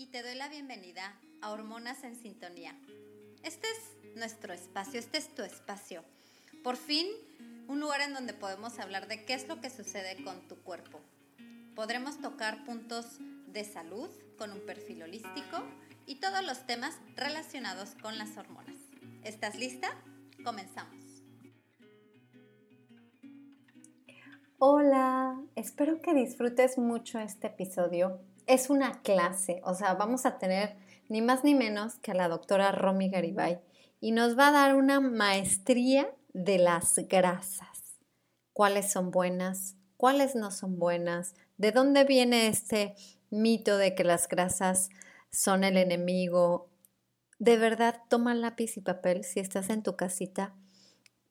y te doy la bienvenida a Hormonas en Sintonía. Este es nuestro espacio, este es tu espacio. Por fin, un lugar en donde podemos hablar de qué es lo que sucede con tu cuerpo. Podremos tocar puntos de salud con un perfil holístico y todos los temas relacionados con las hormonas. ¿Estás lista? Comenzamos. Hola, espero que disfrutes mucho este episodio es una clase, o sea, vamos a tener ni más ni menos que a la doctora Romy Garibay y nos va a dar una maestría de las grasas. ¿Cuáles son buenas? ¿Cuáles no son buenas? ¿De dónde viene este mito de que las grasas son el enemigo? De verdad, toma lápiz y papel si estás en tu casita.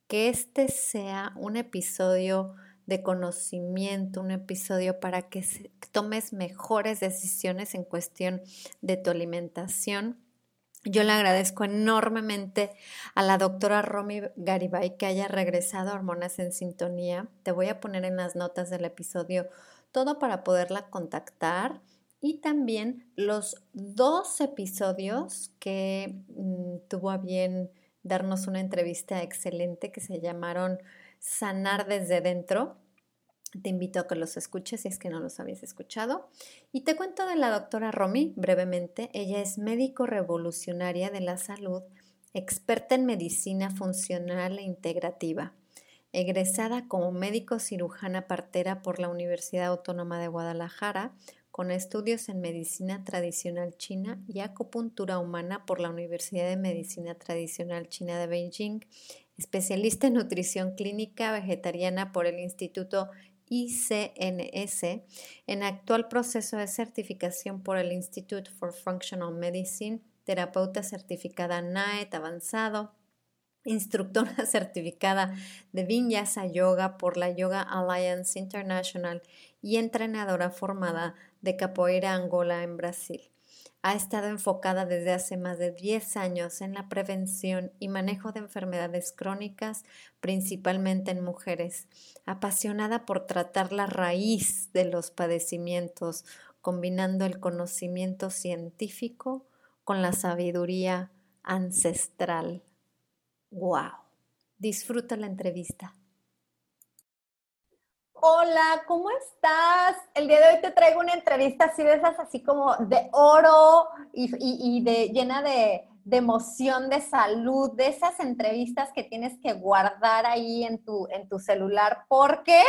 Que este sea un episodio de conocimiento, un episodio para que tomes mejores decisiones en cuestión de tu alimentación. Yo le agradezco enormemente a la doctora Romy Garibay que haya regresado a Hormonas en Sintonía. Te voy a poner en las notas del episodio todo para poderla contactar y también los dos episodios que mm, tuvo a bien darnos una entrevista excelente que se llamaron Sanar desde dentro. Te invito a que los escuches si es que no los habías escuchado. Y te cuento de la doctora Romy brevemente. Ella es médico revolucionaria de la salud, experta en medicina funcional e integrativa, egresada como médico cirujana partera por la Universidad Autónoma de Guadalajara, con estudios en medicina tradicional china y acupuntura humana por la Universidad de Medicina Tradicional China de Beijing especialista en nutrición clínica vegetariana por el Instituto ICNS, en actual proceso de certificación por el Institute for Functional Medicine, terapeuta certificada NAET avanzado, instructora certificada de Vinyasa Yoga por la Yoga Alliance International y entrenadora formada de capoeira Angola en Brasil ha estado enfocada desde hace más de 10 años en la prevención y manejo de enfermedades crónicas, principalmente en mujeres, apasionada por tratar la raíz de los padecimientos, combinando el conocimiento científico con la sabiduría ancestral. ¡Wow! Disfruta la entrevista. Hola, ¿cómo estás? El día de hoy te traigo una entrevista así de esas, así como de oro y, de, llena de, emoción, de salud, de esas entrevistas que tienes que guardar ahí en tu, en tu celular, porque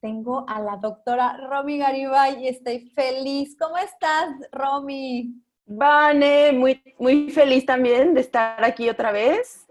tengo a la doctora Romy Garibay y estoy feliz. ¿Cómo estás, Romy? Vane, muy, muy feliz también de estar aquí otra vez.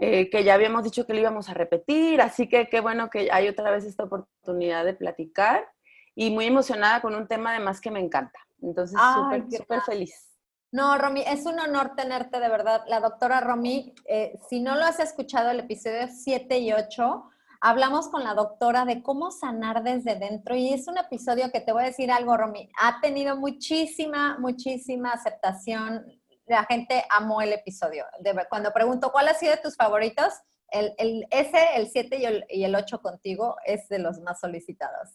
Eh, que ya habíamos dicho que lo íbamos a repetir, así que qué bueno que hay otra vez esta oportunidad de platicar y muy emocionada con un tema además que me encanta. Entonces, súper, súper feliz. No, Romy, es un honor tenerte de verdad. La doctora Romy, eh, si no lo has escuchado el episodio 7 y 8, hablamos con la doctora de cómo sanar desde dentro y es un episodio que te voy a decir algo, Romy, ha tenido muchísima, muchísima aceptación la gente amó el episodio. cuando pregunto cuál ha sido de tus favoritos, el, el ese, el 7 y el, y el 8 contigo es de los más solicitados.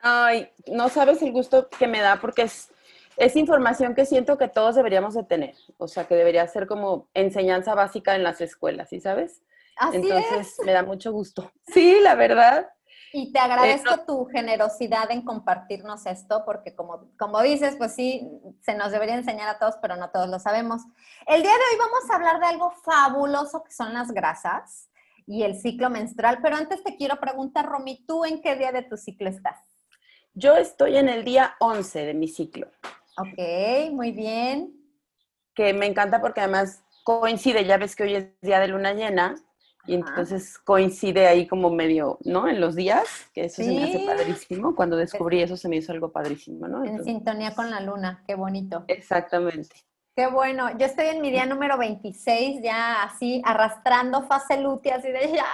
Ay, no sabes el gusto que me da porque es, es información que siento que todos deberíamos de tener. O sea, que debería ser como enseñanza básica en las escuelas, ¿sí sabes? Así Entonces me da mucho gusto. Sí, la verdad. Y te agradezco tu generosidad en compartirnos esto, porque como, como dices, pues sí, se nos debería enseñar a todos, pero no todos lo sabemos. El día de hoy vamos a hablar de algo fabuloso que son las grasas y el ciclo menstrual, pero antes te quiero preguntar, Romy, ¿tú en qué día de tu ciclo estás? Yo estoy en el día 11 de mi ciclo. Ok, muy bien. Que me encanta porque además coincide, ya ves que hoy es día de luna llena, Y entonces coincide ahí como medio, ¿no? En los días, que eso se me hace padrísimo. Cuando descubrí eso se me hizo algo padrísimo, ¿no? en sintonía con la luna, qué bonito. Exactamente. Qué bueno. Yo estoy en mi día número 26, ya así arrastrando fase lútea, así de ya.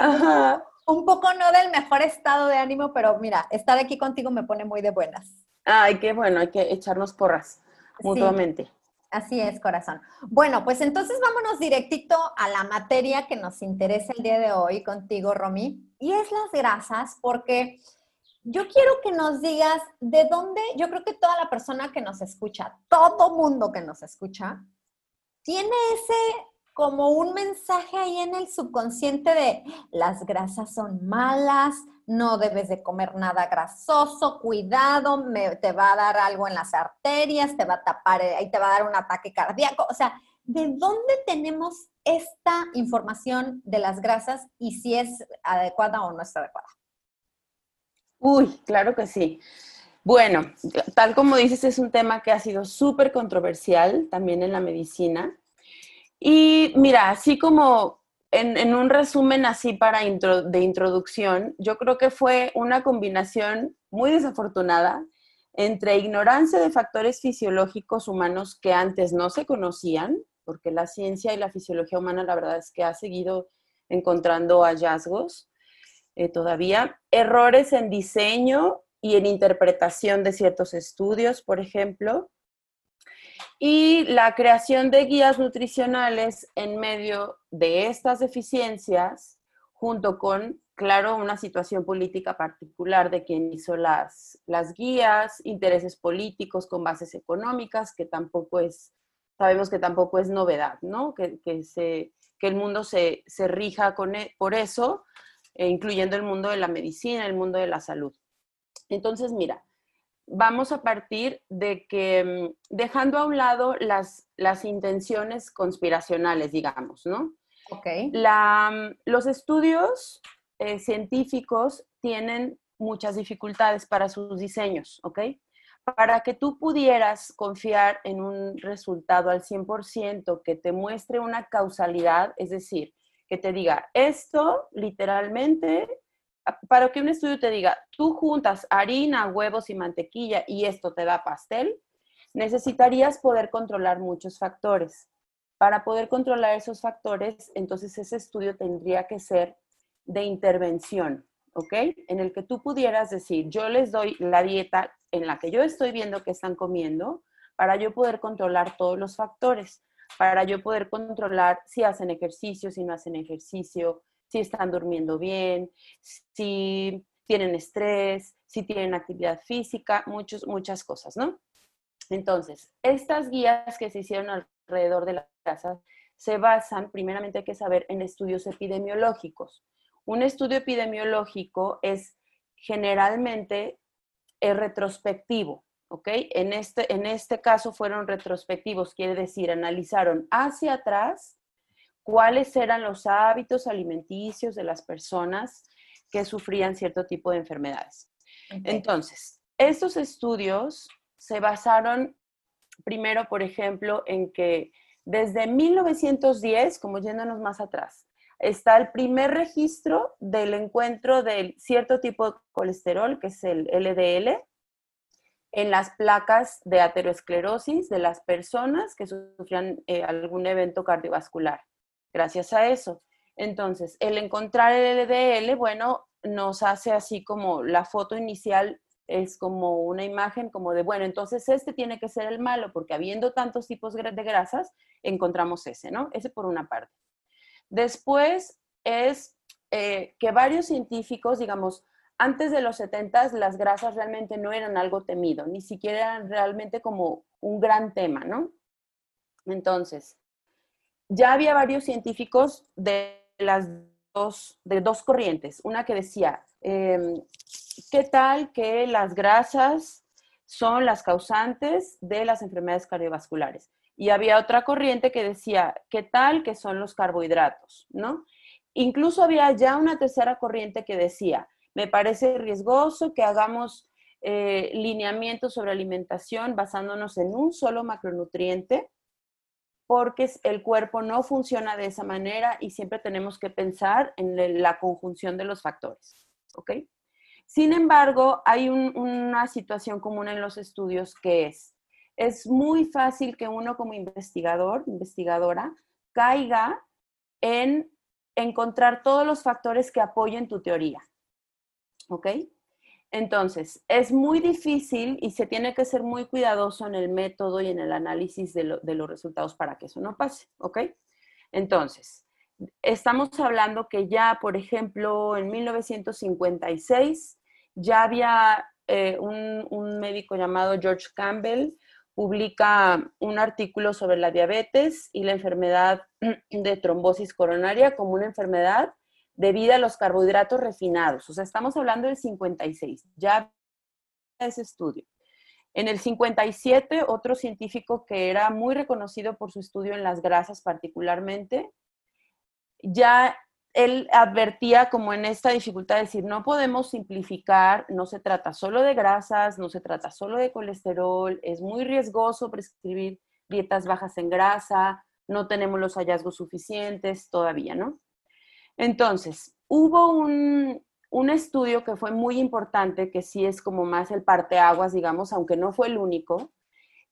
Ajá. Un poco no del mejor estado de ánimo, pero mira, estar aquí contigo me pone muy de buenas. Ay, qué bueno, hay que echarnos porras mutuamente. Así es, corazón. Bueno, pues entonces vámonos directito a la materia que nos interesa el día de hoy contigo, Romy, y es las grasas, porque yo quiero que nos digas de dónde, yo creo que toda la persona que nos escucha, todo mundo que nos escucha, tiene ese como un mensaje ahí en el subconsciente de las grasas son malas, no debes de comer nada grasoso, cuidado, te va a dar algo en las arterias, te va a tapar, eh, ahí te va a dar un ataque cardíaco. O sea, ¿de dónde tenemos esta información de las grasas y si es adecuada o no es adecuada? Uy, claro que sí. Bueno, tal como dices, es un tema que ha sido súper controversial también en la medicina. Y mira, así como en, un resumen así para de introducción, yo creo que fue una combinación muy desafortunada entre ignorancia de factores fisiológicos humanos que antes no se conocían, porque la ciencia y la fisiología humana la verdad es que ha seguido encontrando hallazgos eh, todavía, errores en diseño y en interpretación de ciertos estudios, por ejemplo, y la creación de guías nutricionales en medio de estas deficiencias, junto con, claro, una situación política particular de quien hizo las, las guías, intereses políticos con bases económicas, que tampoco es, sabemos que tampoco es novedad, ¿no? Que, que, se, que el mundo se, se rija con, e, por eso, eh, incluyendo el mundo de la medicina, el mundo de la salud. Entonces, mira, vamos a partir de que, mm, dejando a un lado las, las intenciones conspiracionales, digamos, ¿no? Ok. La, mm, los estudios eh, científicos tienen muchas dificultades para sus diseños, ¿ok? Para que tú pudieras confiar en un resultado al 100% que te muestre una causalidad, es decir, que te diga, esto literalmente para que un estudio te diga, tú juntas harina, huevos y mantequilla y esto te da pastel, necesitarías poder controlar muchos factores. Para poder controlar esos factores, entonces ese estudio tendría que ser de intervención, ¿ok? En el que tú pudieras decir, yo les doy la dieta en la que yo estoy viendo que están comiendo para yo poder controlar todos los factores, para yo poder controlar si hacen ejercicio, si no hacen ejercicio, si están durmiendo bien, si tienen estrés, si tienen actividad física, muchos, muchas cosas, ¿no? Entonces, estas guías que se hicieron alrededor de la casa se basan, primeramente hay que saber, en estudios epidemiológicos. Un estudio epidemiológico es generalmente es retrospectivo, ¿ok? En este, en este caso fueron retrospectivos, quiere decir, analizaron hacia atrás cuáles eran los hábitos alimenticios de las personas que sufrían cierto tipo de enfermedades. Entonces, estos estudios se basaron primero, por ejemplo, en que desde 1910, como yéndonos más atrás, está el primer registro del encuentro del cierto tipo de colesterol, que es el LDL, en las placas de aterosclerosis de las personas que sufrían eh, algún evento cardiovascular gracias a eso. Entonces, el encontrar el LDL, bueno, nos hace así como la foto inicial es como una imagen como de, bueno, entonces este tiene que ser el malo, porque habiendo tantos tipos de grasas, encontramos ese, ¿no? Ese por una parte. Después es eh, que varios científicos, digamos, antes de los 70 las grasas realmente no eran algo temido, ni siquiera eran realmente como un gran tema, ¿no? Entonces, ya había varios científicos de las dos, de dos corrientes. Una que decía, em, ¿qué tal que las grasas son las causantes de las enfermedades cardiovasculares? Y había otra corriente que decía, ¿qué tal que son los carbohidratos? ¿No? Incluso había ya una tercera corriente que decía, me parece riesgoso que hagamos eh, lineamientos sobre alimentación basándonos en un solo macronutriente porque el cuerpo no funciona de esa manera y siempre tenemos que pensar en la conjunción de los factores. ¿Ok? Sin embargo, hay una situación común en los estudios que es, es muy fácil que uno como investigador, investigadora, caiga en encontrar todos los factores que apoyen tu teoría. ¿Ok? Entonces, es muy difícil y se tiene que ser muy cuidadoso en el método y en el análisis de, los resultados para que eso no pase. ¿Ok? Entonces, estamos hablando que ya, por ejemplo, en 1956, ya había eh, un, un médico llamado George Campbell publica un artículo sobre la diabetes y la enfermedad de trombosis coronaria como una enfermedad debida a los carbohidratos refinados. O sea, estamos hablando del 56, ya ese estudio. En el 57, otro científico que era muy reconocido por su estudio en las grasas particularmente, ya él advertía como en esta dificultad de decir, no podemos simplificar, no se trata solo de grasas, no se trata solo de colesterol, es muy riesgoso prescribir dietas bajas en grasa, no tenemos los hallazgos suficientes todavía, ¿no? Entonces, hubo un, un estudio que fue muy importante, que sí es como más el parteaguas, digamos, aunque no fue el único,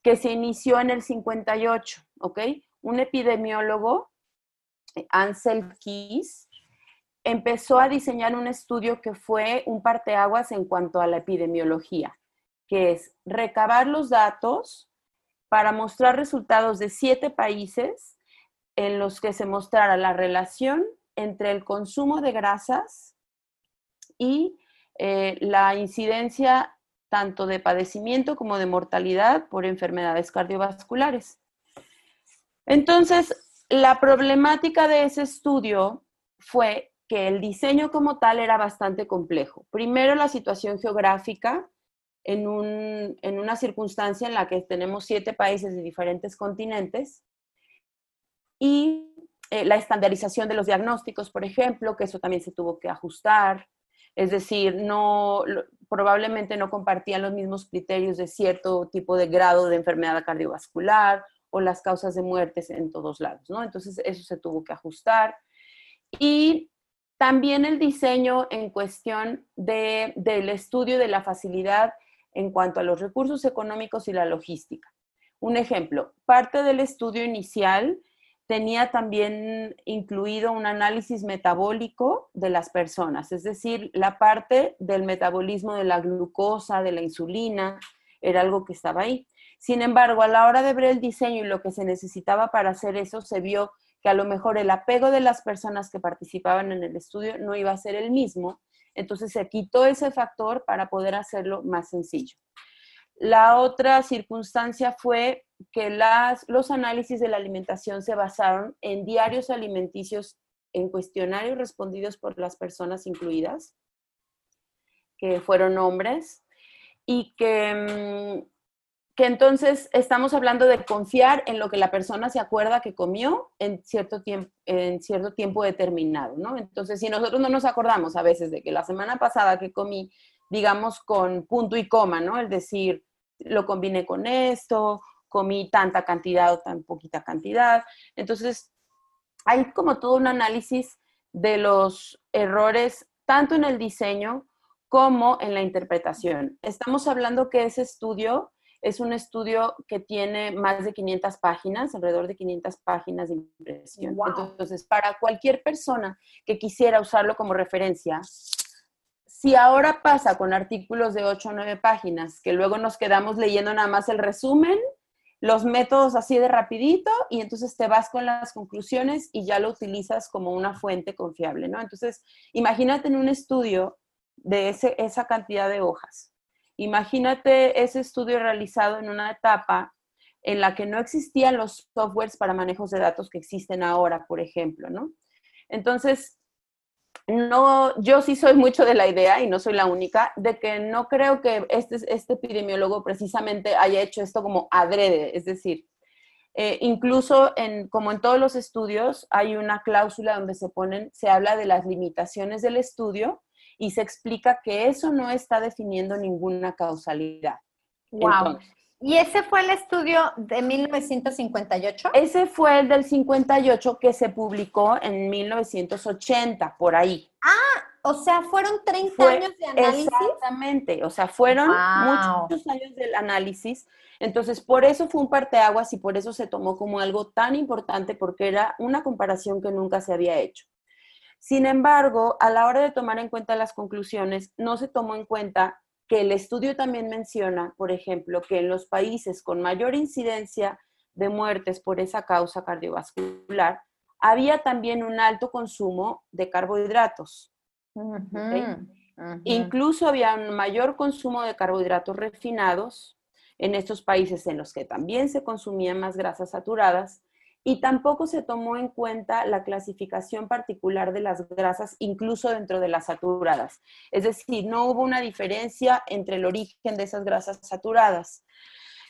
que se inició en el 58, ¿ok? Un epidemiólogo, Ansel Keys, empezó a diseñar un estudio que fue un parteaguas en cuanto a la epidemiología, que es recabar los datos para mostrar resultados de siete países en los que se mostrara la relación entre el consumo de grasas y eh, la incidencia tanto de padecimiento como de mortalidad por enfermedades cardiovasculares. Entonces, la problemática de ese estudio fue que el diseño como tal era bastante complejo. Primero, la situación geográfica en, una circunstancia en la que tenemos siete países de diferentes continentes y eh, la estandarización de los diagnósticos, por ejemplo, que eso también se tuvo que ajustar. Es decir, no, probablemente no compartían los mismos criterios de cierto tipo de grado de enfermedad cardiovascular o las causas de muertes en todos lados, ¿no? Entonces, eso se tuvo que ajustar. Y también el diseño en cuestión del estudio de la facilidad en cuanto a los recursos económicos y la logística. Un ejemplo, parte del estudio inicial tenía también incluido un análisis metabólico de las personas, es decir, la parte del metabolismo de la glucosa, de la insulina, era algo que estaba ahí. Sin embargo, a la hora de ver el diseño y lo que se necesitaba para hacer eso, se vio que a lo mejor el apego de las personas que participaban en el estudio no iba a ser el mismo, entonces se quitó ese factor para poder hacerlo más sencillo. La otra circunstancia fue que los análisis de la alimentación se basaron en diarios alimenticios en cuestionarios respondidos por las personas incluidas, que fueron hombres, y que mm, que entonces estamos hablando de confiar en lo que la persona se acuerda que comió en cierto tiempo, en cierto tiempo determinado, ¿no? Entonces, si nosotros no nos acordamos a veces de que la semana pasada que comí, digamos, con punto y coma, ¿no? Es decir, lo combiné con esto, comí tanta cantidad o tan poquita cantidad. Entonces, hay como todo un análisis de los errores, tanto en el diseño como en la interpretación. Estamos hablando que ese estudio es un estudio que tiene más de 500 páginas, alrededor de 500 páginas de impresión. Entonces, para cualquier persona que quisiera usarlo como referencia, si ahora pasa con artículos de 8 o 9 páginas, que luego nos quedamos leyendo nada más el resumen, los métodos así de rapidito, y entonces te vas con las conclusiones y ya lo utilizas como una fuente confiable, ¿no? Entonces, imagínate en un estudio de ese, esa cantidad de hojas Imagínate ese estudio realizado en una etapa en la que no existían los softwares para manejos de datos que existen ahora, por ejemplo, ¿no? Entonces, no, yo sí soy mucho de la idea, y no soy la única, de que no creo que este, este epidemiólogo precisamente haya hecho esto como adrede, es decir, eh, incluso en, como en todos los estudios, hay una cláusula donde se ponen, se habla de las limitaciones del estudio y se explica que eso no está definiendo ninguna causalidad. Wow. ¿Y ese fue el estudio de 1958? Ese fue el del 58 que se publicó en 1980, por ahí. Ah, o sea, fueron 30 años de análisis. Exactamente, o sea, fueron muchos años del análisis. Entonces, por eso fue un parteaguas y por eso se tomó como algo tan importante porque era una comparación que nunca se había hecho. Sin embargo, a la hora de tomar en cuenta las conclusiones, no se tomó en cuenta que el estudio también menciona, por ejemplo, que en los países con mayor incidencia de muertes por esa causa cardiovascular, había también un alto consumo de carbohidratos. Incluso había un mayor consumo de carbohidratos refinados en estos países en los que también se consumían más grasas saturadas y tampoco se tomó en cuenta la clasificación particular de las grasas, incluso dentro de las saturadas. Es decir, no hubo una diferencia entre el origen de esas grasas saturadas.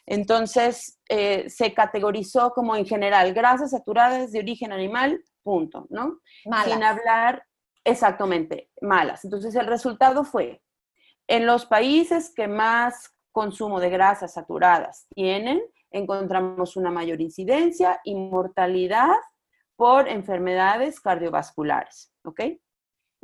Entonces, eh, se categorizó como en general grasas saturadas de origen animal, punto, ¿no? Sin hablar exactamente, malas. Entonces, el resultado fue, en los países que más consumo de grasas saturadas tienen, encontramos una mayor incidencia y mortalidad por enfermedades cardiovasculares, ¿ok?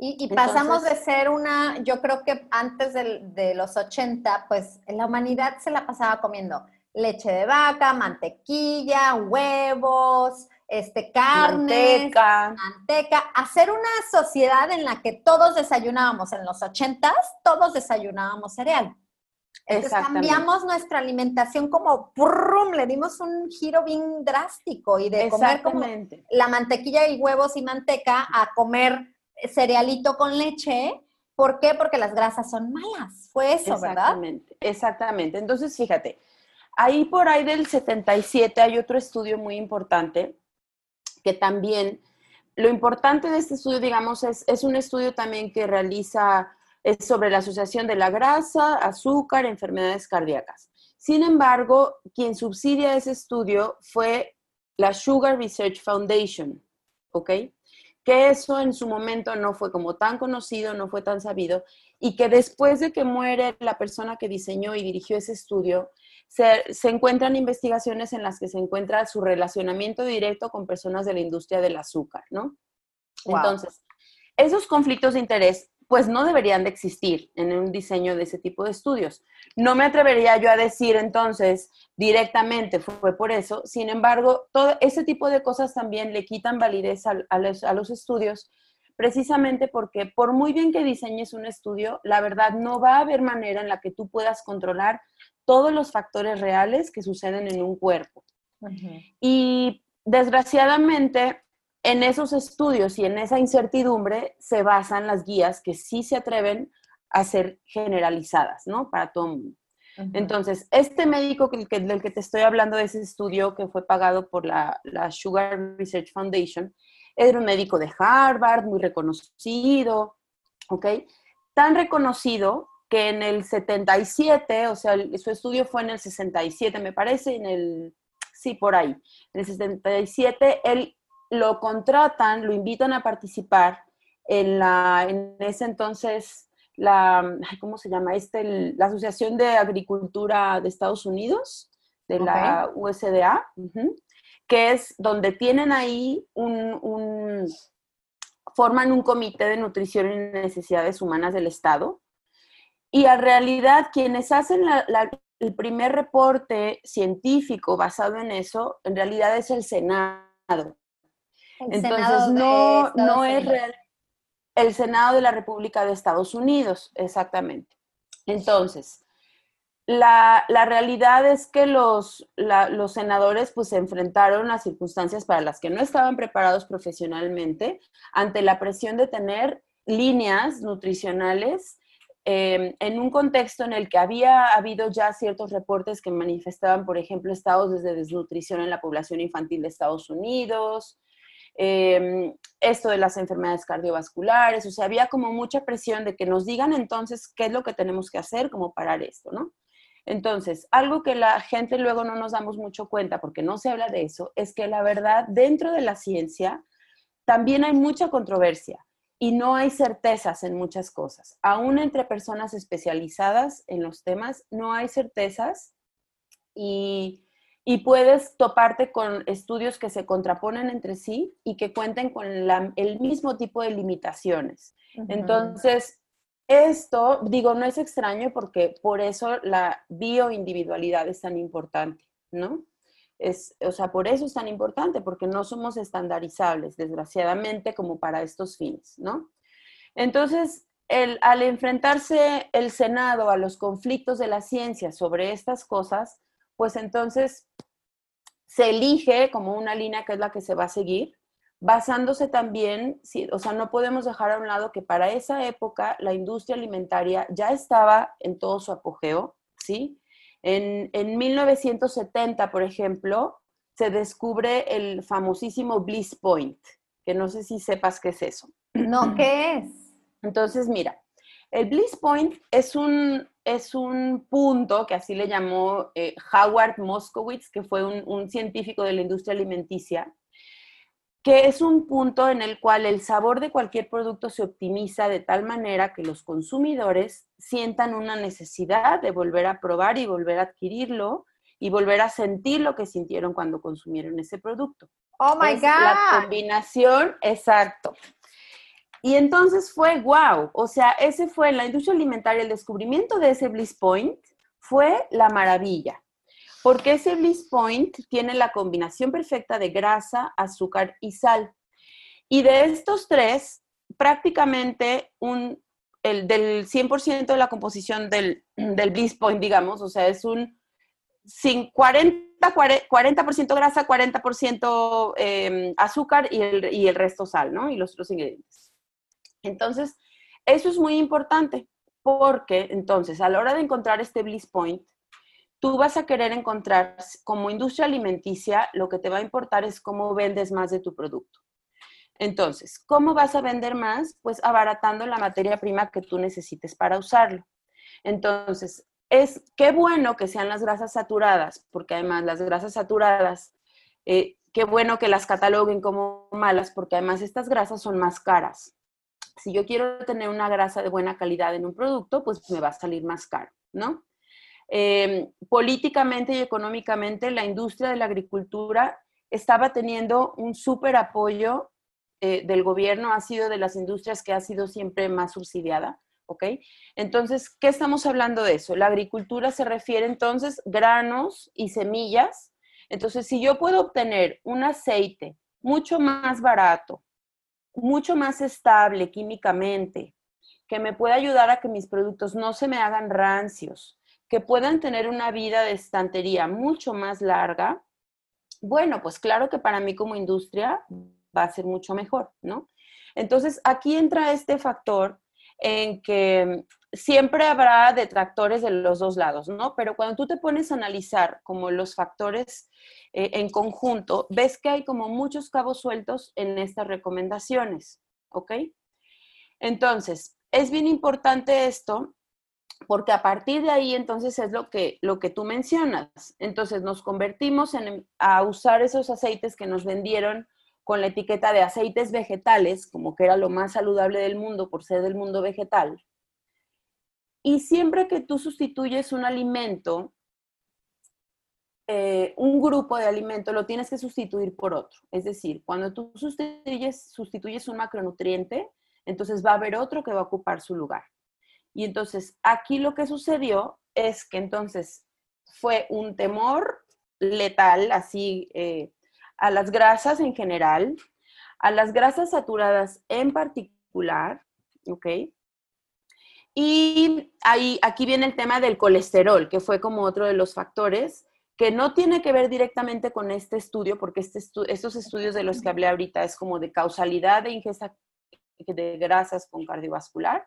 Y, pasamos de ser una, yo creo que antes de los 80, pues la humanidad se la pasaba comiendo leche de vaca, mantequilla, huevos, este, carne, manteca. manteca. Hacer una sociedad en la que todos desayunábamos en los 80, todos desayunábamos cereal. Entonces cambiamos nuestra alimentación como ¡prum! le dimos un giro bien drástico y de comer como la mantequilla y huevos y manteca a comer cerealito con leche. ¿Por qué? Porque las grasas son malas. Fue eso, ¿verdad? Exactamente, exactamente. Entonces, fíjate, ahí por ahí del 77 hay otro estudio muy importante que también, lo importante de este estudio, digamos, es, es un estudio también que realiza es sobre la asociación de la grasa, azúcar, enfermedades cardíacas. Sin embargo, quien subsidia ese estudio fue la Sugar Research Foundation, ¿ok? Que eso en su momento no fue como tan conocido, no fue tan sabido, y que después de que muere la persona que diseñó y dirigió ese estudio, se, encuentran investigaciones en las que se encuentra su relacionamiento directo con personas de la industria del azúcar, ¿no? Entonces, esos conflictos de interés pues no deberían de existir en un diseño de ese tipo de estudios. No me atrevería yo a decir entonces directamente fue por eso, sin embargo, todo ese tipo de cosas también le quitan validez a, los, estudios, precisamente porque por muy bien que diseñes un estudio, la verdad no va a haber manera en la que tú puedas controlar todos los factores reales que suceden en un cuerpo. Y desgraciadamente, en esos estudios y en esa incertidumbre se basan las guías que sí se atreven a ser generalizadas, ¿no? Para todo el mundo. Entonces, este médico del que, te estoy hablando de ese estudio que fue pagado por la, Sugar Research Foundation, era un médico de Harvard, muy reconocido, ¿ok? Tan reconocido que en el 77, o sea, su estudio fue en el 67, me parece, en el, sí, por ahí, en el 77, él lo contratan, lo invitan a participar en, la, en ese entonces, la, ¿cómo se llama? Este, la Asociación de Agricultura de Estados Unidos, de la USDA, que es donde tienen ahí un, forman un comité de nutrición y necesidades humanas del Estado. Y en realidad quienes hacen el primer reporte científico basado en eso, en realidad es el Senado. Entonces, no, no es real. El Senado de la República de Estados Unidos, exactamente. Entonces, la, realidad es que los, los senadores pues, se enfrentaron a circunstancias para las que no estaban preparados profesionalmente ante la presión de tener líneas nutricionales em, en un contexto en el que había habido ya ciertos reportes que manifestaban, por ejemplo, estados de desnutrición en la población infantil de Estados Unidos, Em, esto de las enfermedades cardiovasculares, o sea, había como mucha presión de que nos digan entonces qué es lo que tenemos que hacer como parar esto, ¿no? Entonces, algo que la gente luego no nos damos mucho cuenta porque no se habla de eso, es que la verdad, dentro de la ciencia, también hay mucha controversia y no hay certezas en muchas cosas. Aún entre personas especializadas en los temas, no hay certezas y, puedes toparte con estudios que se contraponen entre sí y que cuenten con el mismo tipo de limitaciones. Entonces, esto, digo, no es extraño porque por eso la bioindividualidad es tan importante, ¿no? Es, o sea, por eso es tan importante, porque no somos estandarizables, desgraciadamente, como para estos fines, ¿no? Entonces, al enfrentarse el Senado a los conflictos de la ciencia sobre estas cosas, pues entonces se elige como una línea que es la que se va a seguir, basándose también, o sea, no podemos dejar a un lado que para esa época la industria alimentaria ya estaba en todo su apogeo, ¿sí? En, en 1970, por ejemplo, se descubre el famosísimo Bliss Point, que no sé si sepas qué es eso. No, ¿qué es? Entonces, mira, el Bliss Point es un, es un punto que así le llamó eh, Howard Moskowitz, que fue un, científico de la industria alimenticia, que es un punto en el cual el sabor de cualquier producto se optimiza de tal manera que los consumidores sientan una necesidad de volver a probar y volver a adquirirlo y volver a sentir lo que sintieron cuando consumieron ese producto. Oh my God. La combinación, exacto. Y entonces fue wow, o sea, ese fue la industria alimentaria, el descubrimiento de ese Bliss Point fue la maravilla, porque ese Bliss Point tiene la combinación perfecta de grasa, azúcar y sal. Y de estos tres, prácticamente un, el, del 100% de la composición del, del Bliss Point, digamos, o sea, es un sin 40, 40 grasa, 40% eh, azúcar y el, y el resto sal, ¿no? Y los otros ingredientes. Entonces, eso es muy importante porque entonces a la hora de encontrar este bliss point, tú vas a querer encontrar como industria alimenticia, lo que te va a importar es cómo vendes más de tu producto. Entonces, ¿cómo vas a vender más? Pues abaratando la materia prima que tú necesites para usarlo. Entonces, es qué bueno que sean las grasas saturadas, porque además las grasas saturadas, eh, qué bueno que las cataloguen como malas, porque además estas grasas son más caras si yo quiero tener una grasa de buena calidad en un producto, pues me va a salir más caro, ¿no? Em, políticamente y económicamente, la industria de la agricultura estaba teniendo un súper apoyo eh, del gobierno, ha sido de las industrias que ha sido siempre más subsidiada, ¿ok? Entonces, ¿qué estamos hablando de eso? La agricultura se refiere entonces granos y semillas. Entonces, si yo puedo obtener un aceite mucho más barato, mucho más estable químicamente, que me pueda ayudar a que mis productos no se me hagan rancios, que puedan tener una vida de estantería mucho más larga, bueno, pues claro que para mí como industria va a ser mucho mejor, ¿no? Entonces, aquí entra este factor en que siempre habrá detractores de los dos lados, ¿no? Pero cuando tú te pones a analizar como los factores eh, en conjunto, ves que hay como muchos cabos sueltos en estas recomendaciones, ¿ok? Entonces, es bien importante esto porque a partir de ahí entonces es lo que, lo que tú mencionas. Entonces nos convertimos en, a usar esos aceites que nos vendieron con la etiqueta de aceites vegetales, como que era lo más saludable del mundo por ser del mundo vegetal, y siempre que tú sustituyes un alimento, eh, un grupo de alimento, lo tienes que sustituir por otro. Es decir, cuando tú sustituyes, sustituyes un macronutriente, entonces va a haber otro que va a ocupar su lugar. Y entonces aquí lo que sucedió es que entonces fue un temor letal, así, eh, a las grasas en general, a las grasas saturadas en particular, ¿ok? Y ahí, aquí viene el tema del colesterol, que fue como otro de los factores que no tiene que ver directamente con este estudio, porque este estos estudios de los que hablé ahorita es como de causalidad de ingesta de grasas con cardiovascular,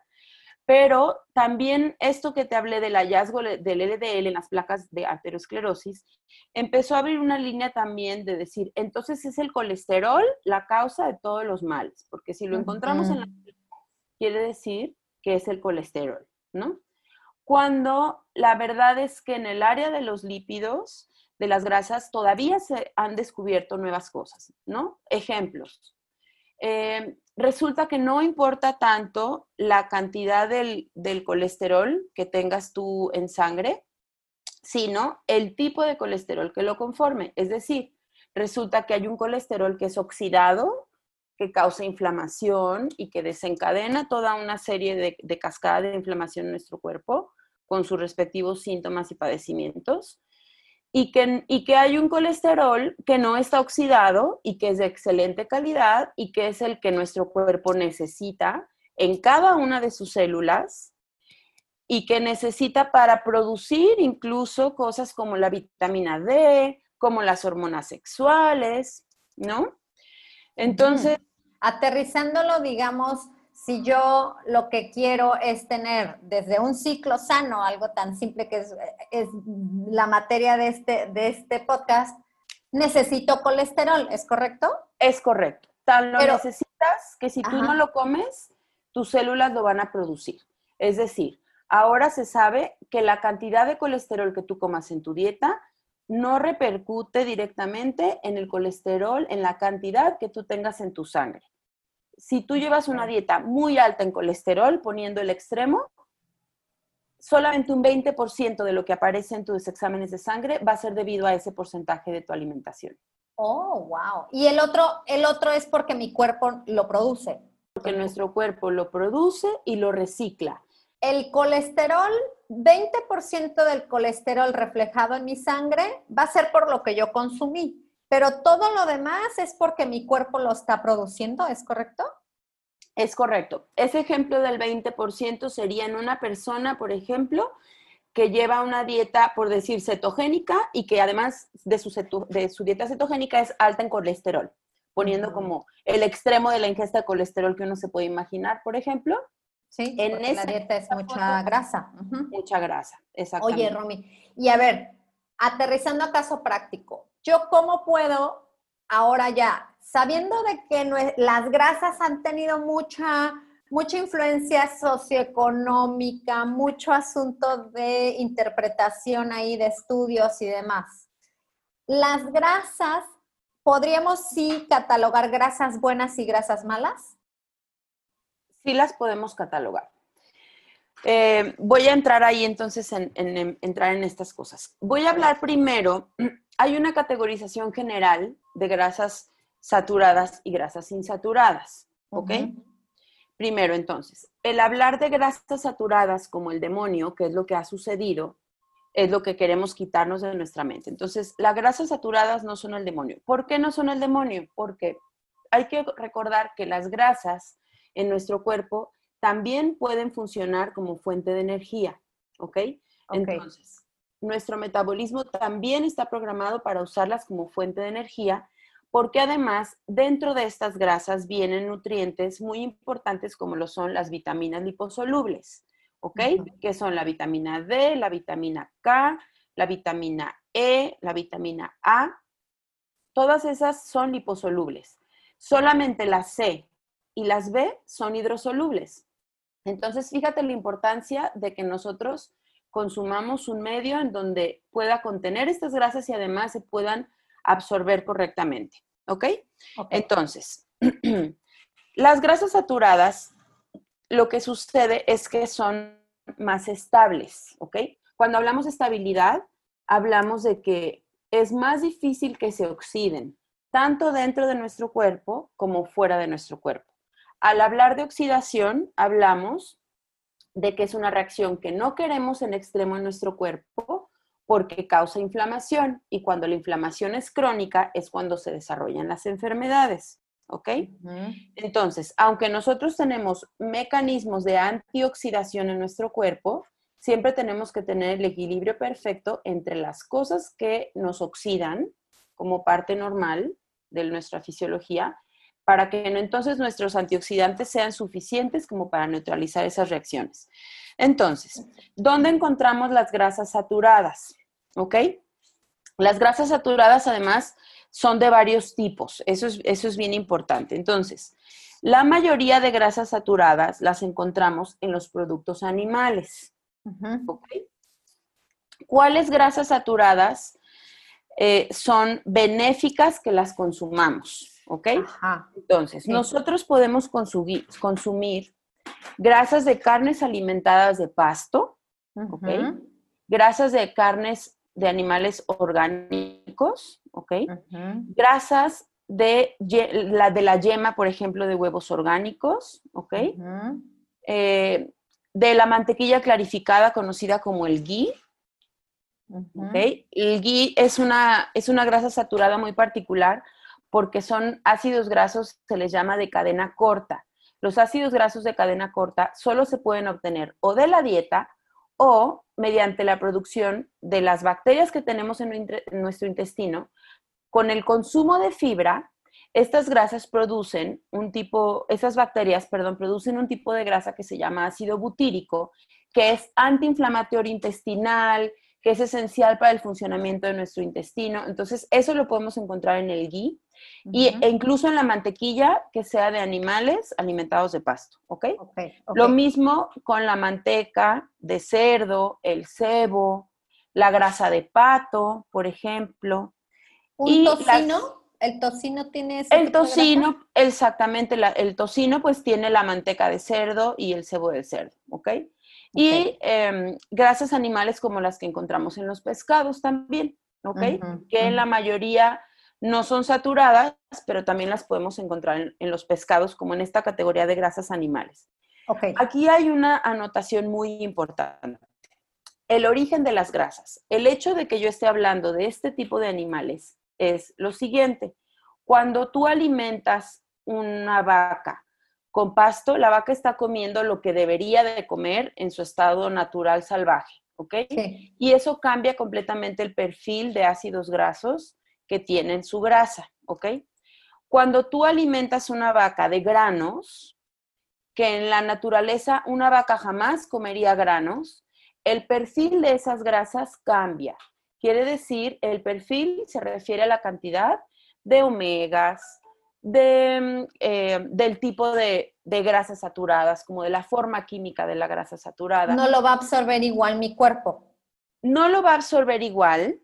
pero también esto que te hablé del hallazgo del LDL en las placas de arteriosclerosis, empezó a abrir una línea también de decir, entonces es el colesterol la causa de todos los males, porque si lo encontramos en la quiere decir que es el colesterol, ¿no? Cuando la verdad es que en el área de los lípidos, de las grasas, todavía se han descubierto nuevas cosas, ¿no? Ejemplos. Eh, resulta que no importa tanto la cantidad del, del, colesterol que tengas tú en sangre, sino el tipo de colesterol que lo conforme. Es decir, resulta que hay un colesterol que es oxidado, que causa inflamación y que desencadena toda una serie de, de cascadas de inflamación en nuestro cuerpo con sus respectivos síntomas y padecimientos. Y que, y que hay un colesterol que no está oxidado y que es de excelente calidad y que es el que nuestro cuerpo necesita en cada una de sus células y que necesita para producir incluso cosas como la vitamina D, como las hormonas sexuales, ¿no? Entonces... Aterrizándolo, digamos, si yo lo que quiero es tener desde un ciclo sano, algo tan simple que es, la materia de este, de este podcast, necesito colesterol, ¿es correcto? Es correcto. Tan lo necesitas que si tú no lo comes, tus células lo van a producir. Es decir, ahora se sabe que la cantidad de colesterol que tú comas en tu dieta no repercute directamente en el colesterol, en la cantidad que tú tengas en tu sangre. Si tú llevas una dieta muy alta en colesterol, poniendo el extremo, solamente un 20% de lo que aparece en tus exámenes de sangre va a ser debido a ese porcentaje de tu alimentación. Oh, wow. Y el otro, el otro es porque mi cuerpo lo produce. Porque nuestro cuerpo lo produce y lo recicla. El colesterol 20% del colesterol reflejado en mi sangre va a ser por lo que yo consumí, pero todo lo demás es porque mi cuerpo lo está produciendo, ¿es correcto? Es correcto. Ese ejemplo del 20% sería en una persona, por ejemplo, que lleva una dieta, por decir, cetogénica y que además de su, de su dieta cetogénica es alta en colesterol, poniendo como el extremo de la ingesta de colesterol que uno se puede imaginar, por ejemplo. Sí, en esa dieta es mucha grasa. Mucha grasa, exactamente. Oye, Romy, y a ver, aterrizando a caso práctico, ¿yo cómo puedo ahora ya, sabiendo de que las grasas han tenido mucha, mucha influencia socioeconómica, mucho asunto de interpretación ahí, de estudios y demás, las grasas, ¿podríamos sí catalogar grasas buenas y grasas malas? Sí las podemos catalogar. Eh, voy a entrar ahí entonces en, entrar en estas cosas. Voy a hablar primero, hay una categorización general de grasas saturadas y grasas insaturadas, ¿ok? Primero entonces, el hablar de grasas saturadas como el demonio, que es lo que ha sucedido, es lo que queremos quitarnos de nuestra mente. Entonces, las grasas saturadas no son el demonio. ¿Por qué no son el demonio? Porque hay que recordar que las grasas en nuestro cuerpo también pueden funcionar como fuente de energía, ¿ok? Entonces, nuestro metabolismo también está programado para usarlas como fuente de energía, porque además dentro de estas grasas vienen nutrientes muy importantes como lo son las vitaminas liposolubles, ¿ok? Que son la vitamina D, la vitamina K, la vitamina E, la vitamina A. Todas esas son liposolubles. Solamente la C, y las B son hidrosolubles. Entonces, fíjate la importancia de que nosotros consumamos un medio en donde pueda contener estas grasas y además se puedan absorber correctamente. ¿Ok? Entonces, las grasas saturadas, lo que sucede es que son más estables. ¿Ok? Cuando hablamos de estabilidad, hablamos de que es más difícil que se oxiden, tanto dentro de nuestro cuerpo como fuera de nuestro cuerpo. Al hablar de oxidación, hablamos de que es una reacción que no queremos en extremo en nuestro cuerpo porque causa inflamación y cuando la inflamación es crónica es cuando se desarrollan las enfermedades. ¿Ok? Entonces, aunque nosotros tenemos mecanismos de antioxidación en nuestro cuerpo, siempre tenemos que tener el equilibrio perfecto entre las cosas que nos oxidan como parte normal de nuestra fisiología para que entonces nuestros antioxidantes sean suficientes como para neutralizar esas reacciones. Entonces, ¿dónde encontramos las grasas saturadas? ¿Ok? Las grasas saturadas además son de varios tipos, eso es, eso es bien importante. Entonces, la mayoría de grasas saturadas las encontramos en los productos animales. ¿Cuáles grasas saturadas eh, son benéficas que las consumamos? ¿Ok? Entonces, nosotros podemos consumir, consumir, grasas de carnes alimentadas de pasto, ¿ok? grasas de carnes de animales orgánicos, ¿ok? Grasas de la, de la yema, por ejemplo, de huevos orgánicos, ¿ok? Eh, de la mantequilla clarificada conocida como el ghee. ¿ok? El ghee es una, es una grasa saturada muy particular porque son ácidos grasos, se les llama de cadena corta. Los ácidos grasos de cadena corta solo se pueden obtener o de la dieta o mediante la producción de las bacterias que tenemos en nuestro intestino. Con el consumo de fibra, estas grasas producen un tipo, esas bacterias, perdón, producen un tipo de grasa que se llama ácido butírico, que es antiinflamatorio intestinal, que es esencial para el funcionamiento de nuestro intestino. Entonces, eso lo podemos encontrar en el ghee y, e incluso en la mantequilla que sea de animales alimentados de pasto, ¿ok? Lo mismo con la manteca de cerdo, el cebo, la grasa de pato, por ejemplo. ¿Un y las- tocino? ¿El tocino tiene ese El tocino, exactamente, la- el tocino pues tiene la manteca de cerdo y el cebo del cerdo, ¿ok? Y em, grasas animales como las que encontramos en los pescados también, ¿ok? Que en la mayoría no son saturadas, pero también las podemos encontrar en, en los pescados como en esta categoría de grasas animales. Aquí hay una anotación muy importante. El origen de las grasas. El hecho de que yo esté hablando de este tipo de animales es lo siguiente. Cuando tú alimentas una vaca con pasto, la vaca está comiendo lo que debería de comer en su estado natural salvaje, ¿ok? Sí. Y eso cambia completamente el perfil de ácidos grasos que tienen su grasa, ¿ok? Cuando tú alimentas una vaca de granos, que en la naturaleza una vaca jamás comería granos, el perfil de esas grasas cambia. Quiere decir, el perfil se refiere a la cantidad de omegas, de, eh, del tipo de, de grasas saturadas, como de la forma química de la grasa saturada. No lo va a absorber igual mi cuerpo. no lo va a absorber igual.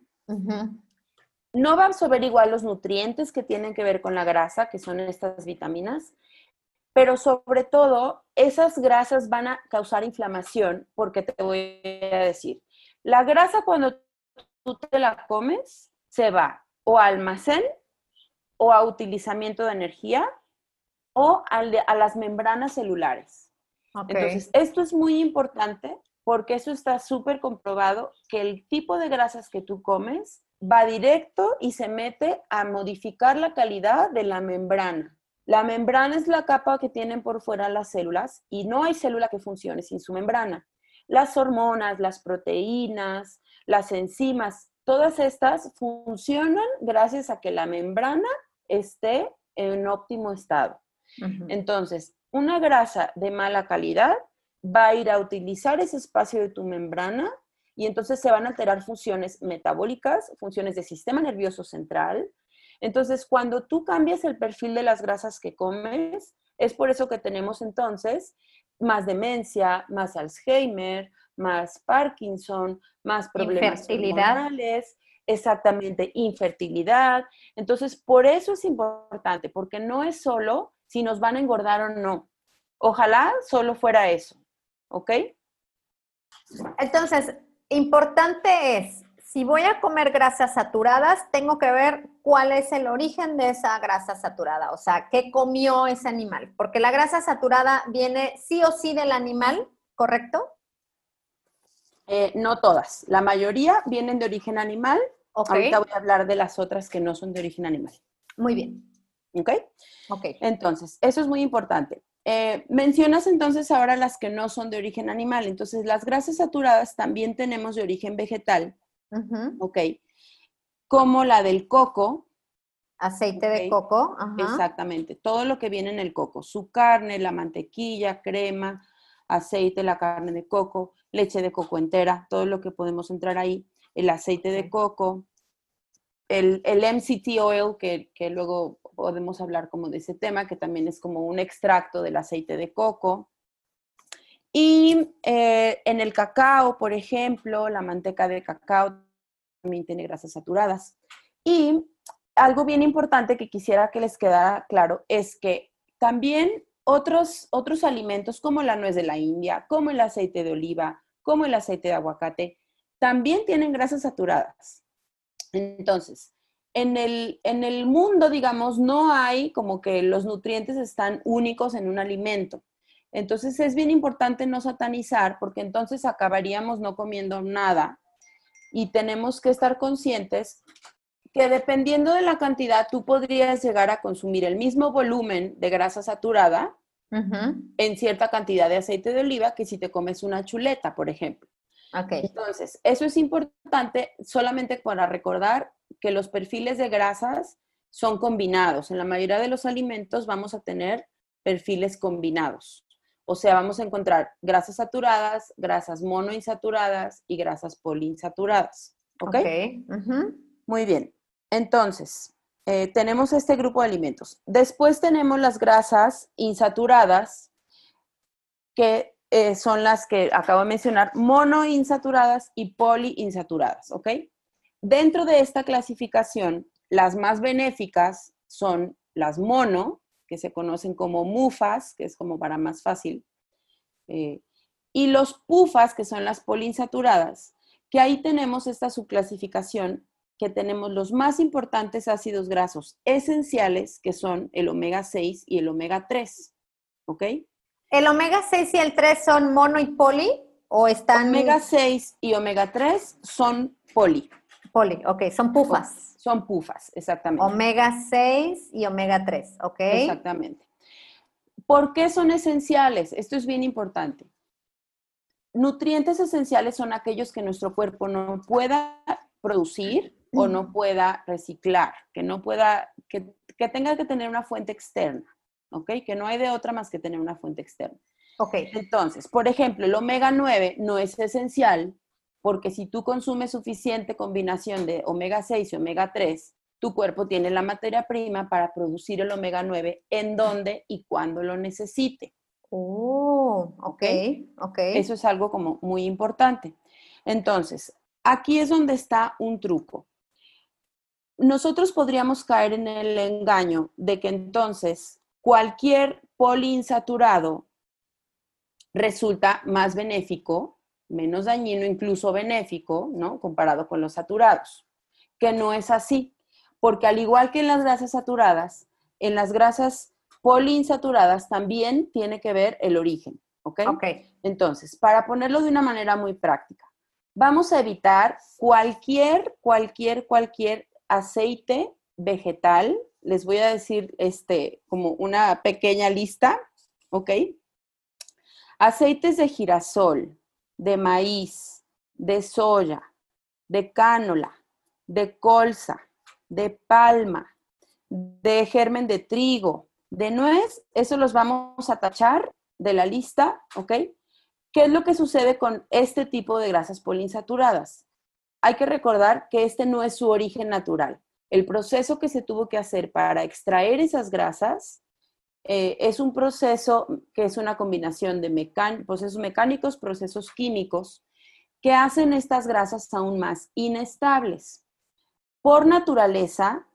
No va a absorber igual los nutrientes que tienen que ver con la grasa, que son estas vitaminas, pero sobre todo esas grasas van a causar inflamación, porque te voy a decir, la grasa cuando tú te la comes se va o a almacén o a utilizamiento de energía o a las membranas celulares. Entonces, esto es muy importante porque eso está súper comprobado que el tipo de grasas que tú comes va directo y se mete a modificar la calidad de la membrana. La membrana es la capa que tienen por fuera las células y no hay célula que funcione sin su membrana. Las hormonas, las proteínas, las enzimas, todas estas funcionan gracias a que la membrana esté en óptimo estado. Entonces, una grasa de mala calidad va a ir a utilizar ese espacio de tu membrana y entonces se van a alterar funciones metabólicas, funciones del sistema nervioso central. Entonces, cuando tú cambias el perfil de las grasas que comes, es por eso que tenemos entonces más demencia, más Alzheimer, más Parkinson, más problemas hormonales, exactamente, infertilidad. Entonces, por eso es importante, porque no es solo si nos van a engordar o no. Ojalá solo fuera eso, ¿ok? Entonces, importante es, si voy a comer grasas saturadas, tengo que ver cuál es el origen de esa grasa saturada, o sea, qué comió ese animal, porque la grasa saturada viene sí o sí del animal, ¿correcto? Eh, no todas, la mayoría vienen de origen animal. Ahorita voy a hablar de las otras que no son de origen animal, muy bien, ¿ok? ok. Entonces, eso es muy importante. Eh, mencionas entonces ahora las que no son de origen animal. Entonces, las grasas saturadas también tenemos de origen vegetal. ¿ok? Como la del coco, Aceite de coco, ajá. exactamente, todo lo que viene en el coco, su carne, la mantequilla, crema, aceite, la carne de coco, leche de coco entera, todo lo que podemos entrar ahí, el aceite de coco, el, el MCT oil, que, que luego podemos hablar como de ese tema, que también es como un extracto del aceite de coco. Y eh, en el cacao, por ejemplo, la manteca de cacao también tiene grasas saturadas. Y algo bien importante que quisiera que les quedara claro es que también otros, otros alimentos como la nuez de la India, como el aceite de oliva, como el aceite de aguacate, también tienen grasas saturadas. Entonces, en el, en el mundo, digamos, no hay como que los nutrientes están únicos en un alimento. Entonces es bien importante no satanizar porque entonces acabaríamos no comiendo nada y tenemos que estar conscientes que dependiendo de la cantidad tú podrías llegar a consumir el mismo volumen de grasa saturada en cierta cantidad de aceite de oliva que si te comes una chuleta, por ejemplo. Okay. Entonces, eso es importante solamente para recordar que los perfiles de grasas son combinados. En la mayoría de los alimentos vamos a tener perfiles combinados. O sea, vamos a encontrar grasas saturadas, grasas monoinsaturadas y grasas poliinsaturadas. ¿Ok? okay. Muy bien. Entonces, eh, tenemos este grupo de alimentos. Después tenemos las grasas insaturadas, que eh, son las que acabo de mencionar, monoinsaturadas y poliinsaturadas, ¿ok? Dentro de esta clasificación, las más benéficas son las mono, que se conocen como mufas, que es como para más fácil, eh, y los pufas, que son las poliinsaturadas, que ahí tenemos esta subclasificación que tenemos los más importantes ácidos grasos esenciales, que son el omega 6 y el omega 3. ¿Ok? ¿El omega 6 y el 3 son mono y poli? ¿O están...? Omega 6 y omega 3 son poli. Poli, ok, son pufas. Son pufas, exactamente. Omega 6 y omega 3, ok. Exactamente. ¿Por qué son esenciales? Esto es bien importante. Nutrientes esenciales son aquellos que nuestro cuerpo no pueda producir o no pueda reciclar, que no pueda, que, tenga que tener una fuente externa, ¿ok? Que no hay de otra más que tener una fuente externa. Ok. Entonces, por ejemplo, el omega 9 no es esencial porque si tú consumes suficiente combinación de omega 6 y omega 3, tu cuerpo tiene la materia prima para producir el omega 9 en donde y cuando lo necesite. Oh, ok, ok. Eso es algo como muy importante. Entonces, aquí es donde está un truco nosotros podríamos caer en el engaño de que entonces cualquier poliinsaturado resulta más benéfico, menos dañino, incluso benéfico, ¿no? Comparado con los saturados, que no es así, porque al igual que en las grasas saturadas, en las grasas poliinsaturadas también tiene que ver el origen, ¿ok? Ok. Entonces, para ponerlo de una manera muy práctica, vamos a evitar cualquier, cualquier, cualquier aceite vegetal. Les voy a decir este, como una pequeña lista, ¿ok? Aceites de girasol, de maíz, de soya, de cánola, de colza, de palma, de germen de trigo, de nuez, eso los vamos a tachar de la lista, ¿ok? ¿Qué es lo que sucede con este tipo de grasas poliinsaturadas? hay que recordar que este no es su origen natural. El proceso que se tuvo que hacer para extraer esas grasas eh, es un proceso que es una combinación de procesos mecánicos, procesos químicos, que hacen estas grasas aún más inestables. Por naturaleza,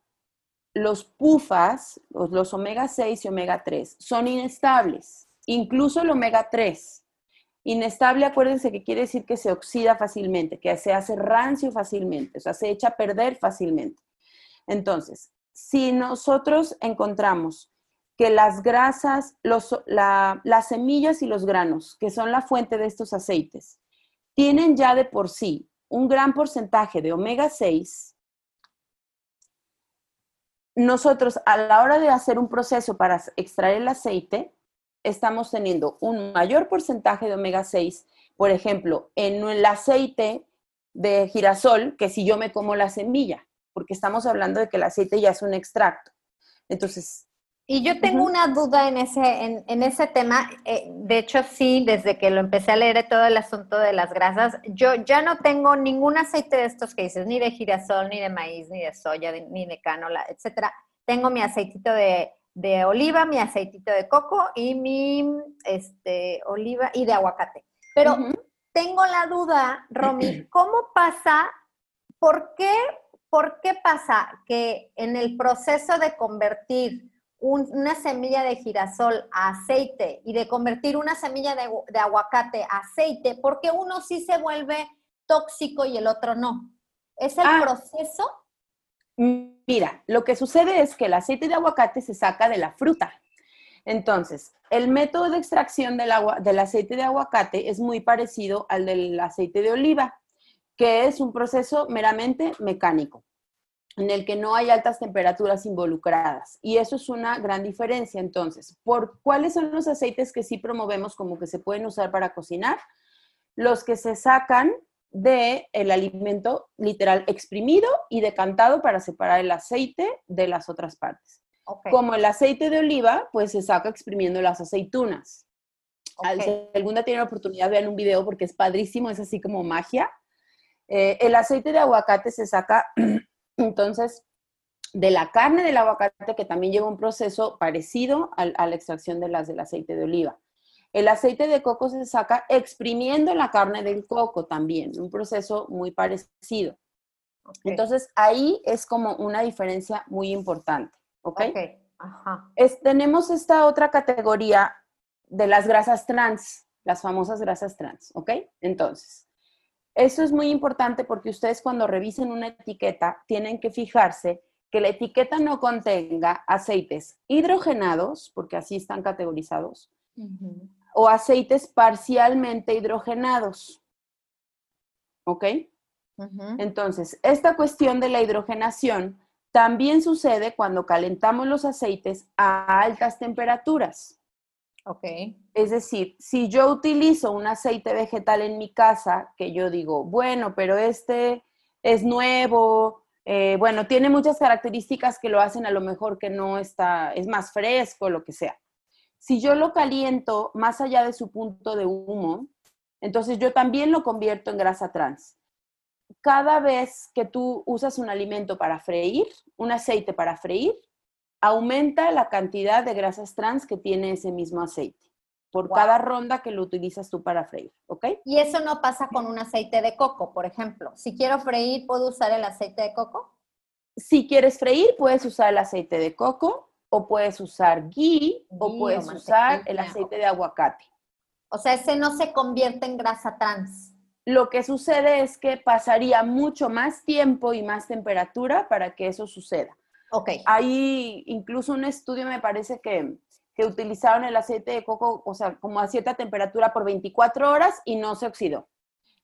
los PUFAs, los omega 6 y omega 3, son inestables, incluso el omega 3. Inestable, acuérdense que quiere decir que se oxida fácilmente, que se hace rancio fácilmente, o sea, se echa a perder fácilmente. Entonces, si nosotros encontramos que las grasas, las semillas y los granos, que son la fuente de estos aceites, tienen ya de por sí un gran porcentaje de omega 6, nosotros a la hora de hacer un proceso para extraer el aceite, estamos teniendo un mayor porcentaje de omega 6, por ejemplo, en el aceite de girasol que si yo me como la semilla, porque estamos hablando de que el aceite ya es un extracto. Entonces... Y yo tengo una duda en ese, en, ese tema. Eh, de hecho, sí, desde que lo empecé a leer todo el asunto de las grasas, yo ya no tengo ningún aceite de estos que dices, ni de girasol, ni de maíz, ni de soya, ni de cánola, etcétera. Tengo mi aceitito de de oliva, mi aceitito de coco y mi este, oliva y de aguacate. Pero tengo la duda, Romy, ¿cómo pasa? ¿Por qué, ¿Por qué pasa que en el proceso de convertir una semilla de girasol a aceite y de convertir una semilla de, de aguacate a aceite, porque uno sí se vuelve tóxico y el otro no. ¿Es el Ah. proceso? Mira, lo que sucede es que el aceite de aguacate se saca de la fruta. Entonces, el método de extracción del, agua, del aceite de aguacate es muy parecido al del aceite de oliva, que es un proceso meramente mecánico, en el que no hay altas temperaturas involucradas. Y eso es una gran diferencia. Entonces, ¿por cuáles son los aceites que sí promovemos como que se pueden usar para cocinar? Los que se sacan del el alimento literal exprimido y decantado para separar el aceite de las otras partes. Como el aceite de oliva, pues se saca exprimiendo las aceitunas. Al- ok. Si algún día tienen la oportunidad, vean un video porque es padrísimo, es así como magia. Eh, el aceite de aguacate se saca, entonces, de la carne del aguacate, que también lleva un proceso parecido al- a la extracción de las del aceite de oliva. El aceite de coco se saca exprimiendo la carne del coco también, un proceso muy parecido. Entonces, ahí es como una diferencia muy importante, ¿ok? ok, Ajá. Es- tenemos esta otra categoría de las grasas trans, las famosas grasas trans, ¿ok? Entonces, eso es muy importante porque ustedes cuando revisen una etiqueta tienen que fijarse que la etiqueta no contenga aceites hidrogenados, porque así están categorizados, o aceites parcialmente hidrogenados, ¿ok? Entonces, esta cuestión de la hidrogenación también sucede cuando calentamos los aceites a altas temperaturas. Ok. Es decir, si yo utilizo un aceite vegetal en mi casa, que yo digo, bueno, pero este es nuevo, eh, bueno, tiene muchas características que lo hacen a lo mejor que no está, es más fresco, lo que sea. Si yo lo caliento más allá de su punto de humo, entonces yo también lo convierto en grasa trans. Cada vez que tú usas un alimento para freír, un aceite para freír, aumenta la cantidad de grasas trans que tiene ese mismo aceite por Wow. cada ronda que lo utilizas tú para freír, ¿ok? Y eso no pasa con un aceite de coco, por ejemplo. Si quiero freír, ¿puedo usar el aceite de coco? Si quieres freír, puedes usar el aceite de coco o puedes usar ghee o Ghee o puedes usar el aceite de aguacate. O sea, ese no se convierte en grasa trans. Lo que sucede es que pasaría mucho más tiempo y más temperatura para que eso suceda. Ok. Hay incluso un estudio, me parece que, que utilizaron el aceite de coco, o sea, como a cierta temperatura por 24 horas y no se oxidó.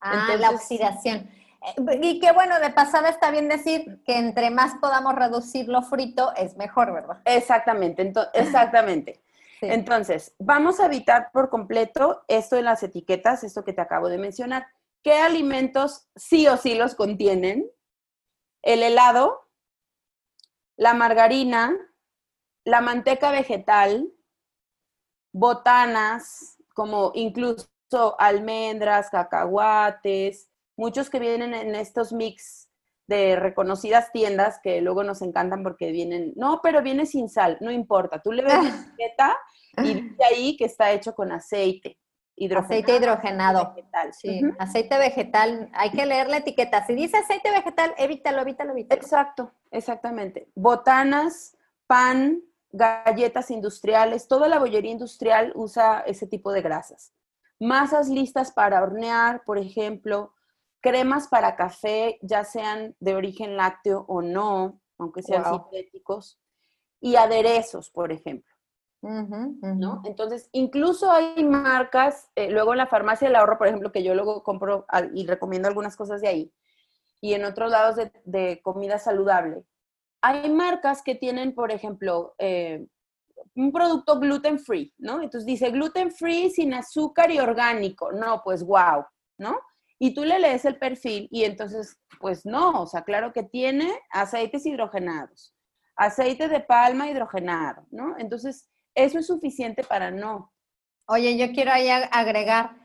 Ah, la Entonces- oxidación. Eh, Y que bueno, de pasada está bien decir que entre más podamos reducir lo frito es mejor, ¿verdad? Exactamente, ento- exactamente. Sí. Entonces, vamos a evitar por completo esto en las etiquetas, esto que te acabo de mencionar. ¿Qué alimentos sí o sí los contienen? El helado, la margarina, la manteca vegetal, botanas, como incluso almendras, cacahuates, muchos que vienen en estos mix de reconocidas tiendas que luego nos encantan porque vienen, no, pero viene sin sal, no importa, tú le ves la etiqueta y dice ahí que está hecho con aceite. Hidrogenado, Aceite hidrogenado. vegetal. Sí, aceite vegetal, hay que leer la etiqueta. Si dice aceite vegetal, evítalo, evítalo, evítalo. Exacto, exactamente. Botanas, pan, galletas industriales, toda la bollería industrial usa ese tipo de grasas. Masas listas para hornear, por ejemplo, cremas para café, ya sean de origen lácteo o no, aunque sean Wow. sintéticos, y aderezos, por ejemplo. ¿No? Entonces, incluso hay marcas, eh, luego en la farmacia del ahorro, por ejemplo, que yo luego compro y recomiendo algunas cosas de ahí, y en otros lados de, de comida saludable, hay marcas que tienen, por ejemplo, eh, un producto gluten free, ¿no? Entonces dice gluten free sin azúcar y orgánico. No, pues wow, ¿no? Y tú le lees el perfil y entonces, pues no, o sea, claro que tiene aceites hidrogenados, aceite de palma hidrogenado, ¿no? Entonces, eso es suficiente para no. Oye, yo quiero ahí ag- agregar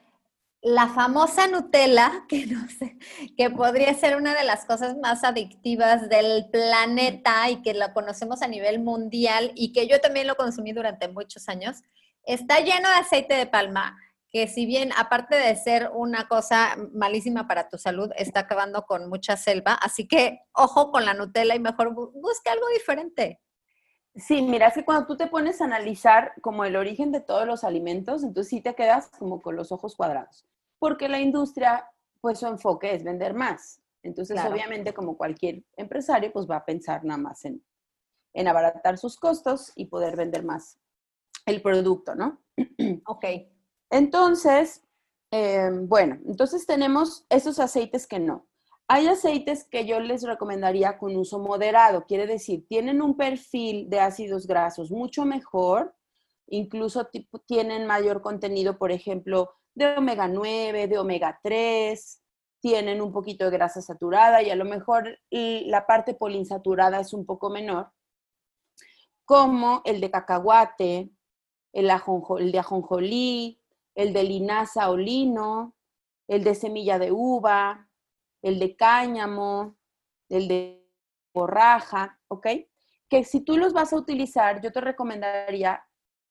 la famosa Nutella, que no sé, que podría ser una de las cosas más adictivas del planeta y que la conocemos a nivel mundial y que yo también lo consumí durante muchos años. Está lleno de aceite de palma, que si bien aparte de ser una cosa malísima para tu salud, está acabando con mucha selva, así que ojo con la Nutella y mejor bu- busca algo diferente. Sí, mira, es que cuando tú te pones a analizar como el origen de todos los alimentos, entonces sí te quedas como con los ojos cuadrados. Porque la industria pues su enfoque es vender más. Entonces, Claro. obviamente, como cualquier empresario, pues va a pensar nada más en, en abaratar sus costos y poder vender más el producto, ¿no? Ok. Entonces, eh, bueno, entonces tenemos esos aceites que no. Hay aceites que yo les recomendaría con uso moderado, quiere decir, tienen un perfil de ácidos grasos mucho mejor, incluso tienen mayor contenido, por ejemplo, de omega 9, de omega 3, tienen un poquito de grasa saturada y a lo mejor la parte poliinsaturada es un poco menor, como el de cacahuate, el, el de ajonjolí, el de linaza o lino, el de semilla de uva, el de cáñamo, el de borraja, ¿ok? Que si tú los vas a utilizar, yo te recomendaría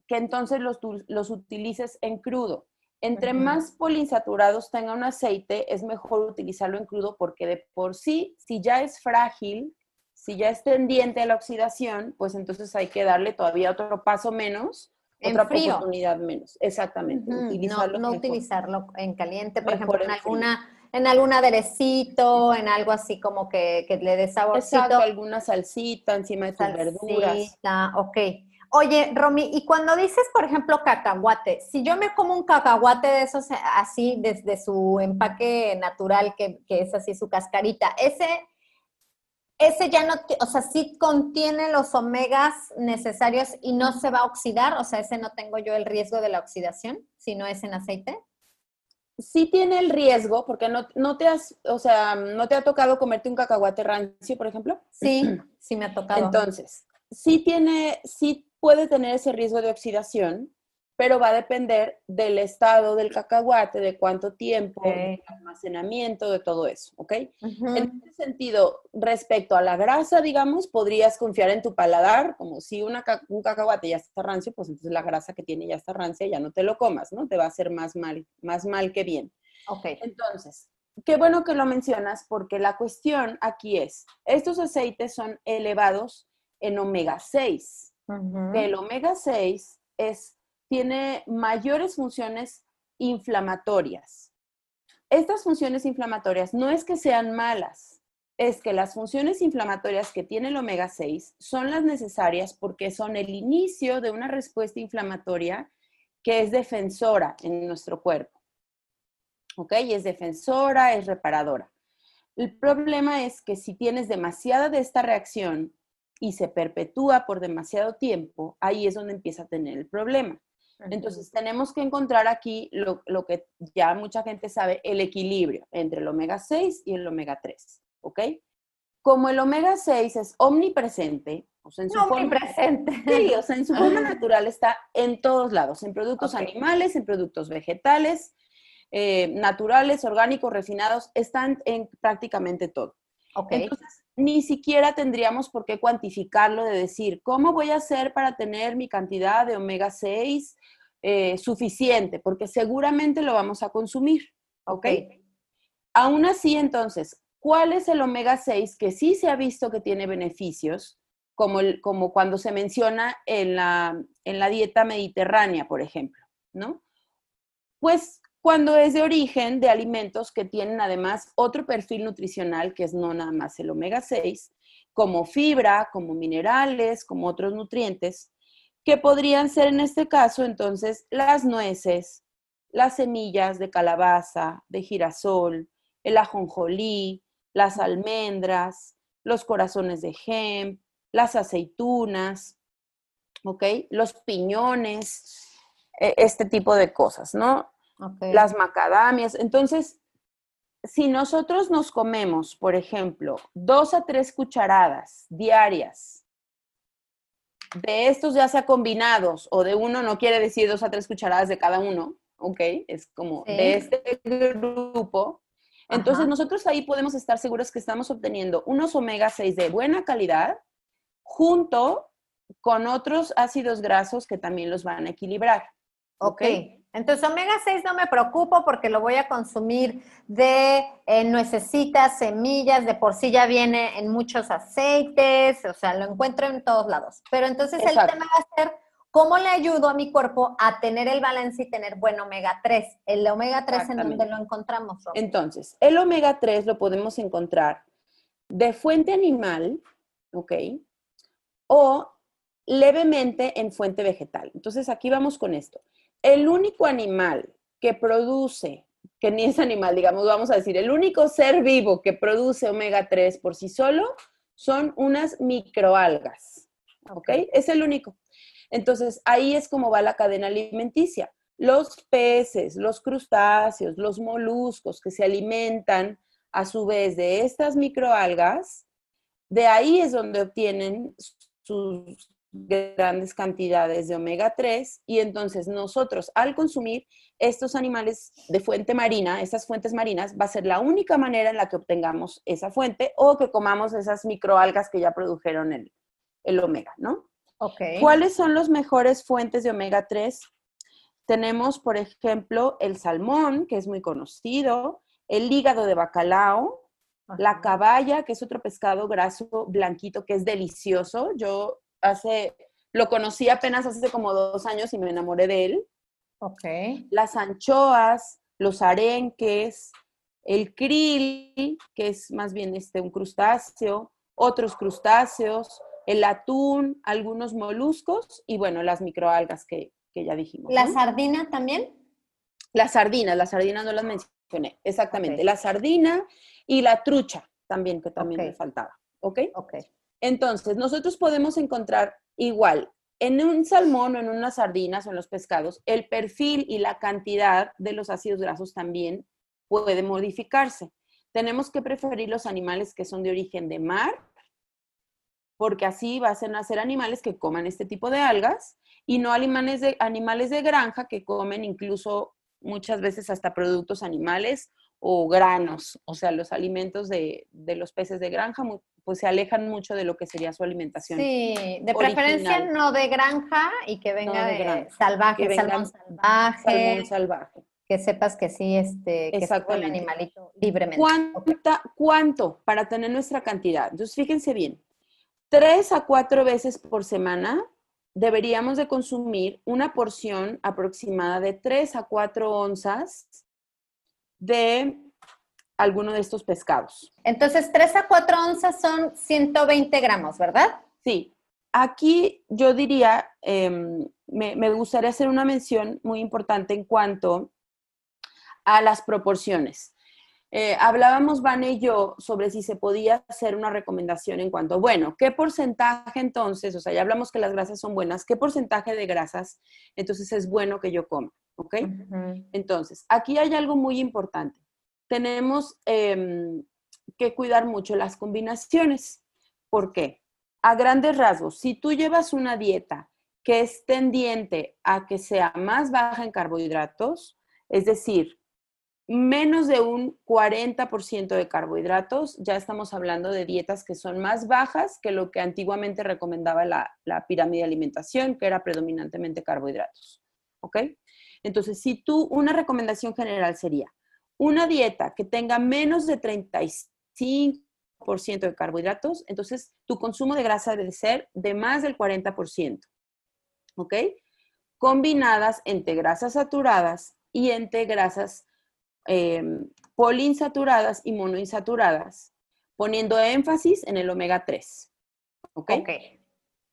que entonces los, los utilices en crudo. Entre más poliinsaturados tenga un aceite, es mejor utilizarlo en crudo porque de por sí, si ya es frágil, si ya es tendiente a la oxidación, pues entonces hay que darle todavía otro paso menos, En otra frío. oportunidad menos. Exactamente. No, utilizarlo no mejor. utilizarlo en caliente, por Mejor ejemplo, en alguna, en algún aderecito, en algo así como que, que le dé saborcito. Exacto, alguna salsita encima de tus verduras. Ok. Oye, Romy, y cuando dices, por ejemplo, cacahuate, si yo me como un cacahuate de esos eh, así, desde su empaque natural, que, que es así su cascarita, ese, ese ya no, o sea, sí contiene los omegas necesarios y no se va a oxidar, o sea, ese no tengo yo el riesgo de la oxidación, si no es en aceite. Sí tiene el riesgo, porque no, no te has, o sea, no te ha tocado comerte un cacahuate rancio, por ejemplo. Sí, sí me ha tocado. Entonces, sí tiene, sí puede tener ese riesgo de oxidación, pero va a depender del estado del cacahuate, de cuánto tiempo, Ok. del almacenamiento, de todo eso, ¿ok? En ese sentido, respecto a la grasa, digamos, podrías confiar en tu paladar, como si una un cacahuate ya está rancio, pues entonces la grasa que tiene ya está rancia, ya no te lo comas, ¿no? Te va a hacer más mal, más mal que bien. Ok. Entonces, qué bueno que lo mencionas porque la cuestión aquí es, estos aceites son elevados en omega 6. Ujú. que el omega 6 es, tiene mayores funciones inflamatorias. Estas funciones inflamatorias no es que sean malas, es que las funciones inflamatorias que tiene el omega 6 son las necesarias porque son el inicio de una respuesta inflamatoria que es defensora en nuestro cuerpo. ¿Ok? Y es defensora, es reparadora. El problema es que si tienes demasiada de esta reacción y se perpetúa por demasiado tiempo, ahí es donde empieza a tener el problema. Entonces tenemos que encontrar aquí lo, lo que ya mucha gente sabe, el equilibrio entre el omega 6 y el omega 3, ¿ok? Como el omega 6 es omnipresente, o sea, en su forma, Omnipresente. sí, o sea, en su forma natural está en todos lados, en productos animales, en productos vegetales, eh, naturales, orgánicos, refinados, están en prácticamente todo. Ok. Entonces, ni siquiera tendríamos por qué cuantificarlo de decir, ¿cómo voy a hacer para tener mi cantidad de omega 6 eh, suficiente? Porque seguramente lo vamos a consumir, ¿ok? Aún así, entonces, ¿cuál es el omega 6 que sí se ha visto que tiene beneficios? Como, el- como cuando se menciona en la, en la dieta mediterránea, por ejemplo, ¿no? Pues cuando es de origen de alimentos que tienen además otro perfil nutricional, que es no nada más el omega 6, como fibra, como minerales, como otros nutrientes, que podrían ser en este caso entonces las nueces, las semillas de calabaza, de girasol, el ajonjolí, las almendras, los corazones de hemp, las aceitunas, ¿ok? Los piñones, eh, este tipo de cosas, ¿no? Las macadamias. Entonces, si nosotros nos comemos, por ejemplo, dos a tres cucharadas diarias de estos ya sea combinados o de uno, no quiere decir dos a tres cucharadas de cada uno, ¿ok? Es como Sí. de este grupo. Entonces, nosotros ahí podemos estar seguros que estamos obteniendo unos omega 6 de buena calidad junto con otros ácidos grasos que también los van a equilibrar. Ok. Entonces, omega 6 no me preocupo porque lo voy a consumir de eh, nuecesitas, semillas, de por sí ya viene en muchos aceites, o sea, lo encuentro en todos lados. Pero entonces el tema va a ser ¿Cómo le ayudo a mi cuerpo a tener el balance y tener buen omega 3? El omega 3 en dónde lo encontramos. Entonces, el omega 3 lo podemos encontrar de fuente animal, ¿ok? O levemente en fuente vegetal. Entonces, aquí vamos con esto. El único animal que produce, que ni es animal, digamos, vamos a decir, el único ser vivo que produce omega 3 por sí solo son unas microalgas, ¿ok? Es el único. Entonces, ahí es como va la cadena alimenticia. Los peces, los crustáceos, los moluscos que se alimentan a su vez de estas microalgas, de ahí es donde obtienen sus grandes cantidades de omega 3 y entonces nosotros al consumir estos animales de fuente marina, esas fuentes marinas, va a ser la única manera en la que obtengamos esa fuente o que comamos esas microalgas que ya produjeron el, el omega, ¿no? Ok. ¿Cuáles son las mejores fuentes de omega 3? Tenemos, por ejemplo, el salmón, que es muy conocido, el hígado de bacalao, la caballa, que es otro pescado graso blanquito que es delicioso. Yo hace, lo conocí apenas hace como dos años y me enamoré de él. Ok. Las anchoas, los arenques, el krill, que es más bien este, un crustáceo, otros crustáceos, el atún, algunos moluscos y bueno, las microalgas que, que ya dijimos. ¿La ¿no? sardina también? Las sardinas, las sardinas no las mencioné, exactamente. La sardina y la trucha también, que también me faltaba. ¿Ok? Ok. Entonces, nosotros podemos encontrar igual en un salmón o en unas sardinas o en los pescados, el perfil y la cantidad de los ácidos grasos también puede modificarse. Tenemos que preferir los animales que son de origen de mar, porque así va a ser animales que coman este tipo de algas y no animales de granja que comen incluso muchas veces hasta productos animales o granos, o sea, los alimentos de, de los peces de granja, pues se alejan mucho de lo que sería su alimentación. Sí, de preferencia no de granja y que venga de de, granja, salvaje, que vengan salmón salvaje, Salmón salvaje. que sepas que sí, este, que el animalito libremente. ¿Cuánta, ¿Cuánto para tener nuestra cantidad? Entonces, fíjense bien, tres a cuatro veces por semana deberíamos de consumir una porción aproximada de tres a cuatro onzas de alguno de estos pescados. Entonces, 3 a 4 onzas son 120 gramos, ¿verdad? Sí, aquí yo diría, em, me, me gustaría hacer una mención muy importante en cuanto a las proporciones. Eh, hablábamos, Vane y yo, sobre si se podía hacer una recomendación en cuanto, bueno, ¿qué porcentaje entonces? O sea, ya hablamos que las grasas son buenas, ¿qué porcentaje de grasas entonces es bueno que yo coma? ¿Ok? Entonces, aquí hay algo muy importante. Tenemos em, que cuidar mucho las combinaciones. ¿Por qué? A grandes rasgos, si tú llevas una dieta que es tendiente a que sea más baja en carbohidratos, es decir, menos de un 40% de carbohidratos, ya estamos hablando de dietas que son más bajas que lo que antiguamente recomendaba la, la pirámide de alimentación, que era predominantemente carbohidratos. ¿Ok? Entonces, si tú, una recomendación general sería una dieta que tenga menos de 35% de carbohidratos, entonces tu consumo de grasa debe ser de más del 40%. ¿Ok? Combinadas entre grasas saturadas y entre grasas eh, poliinsaturadas y monoinsaturadas, poniendo énfasis en el omega 3. ¿Ok?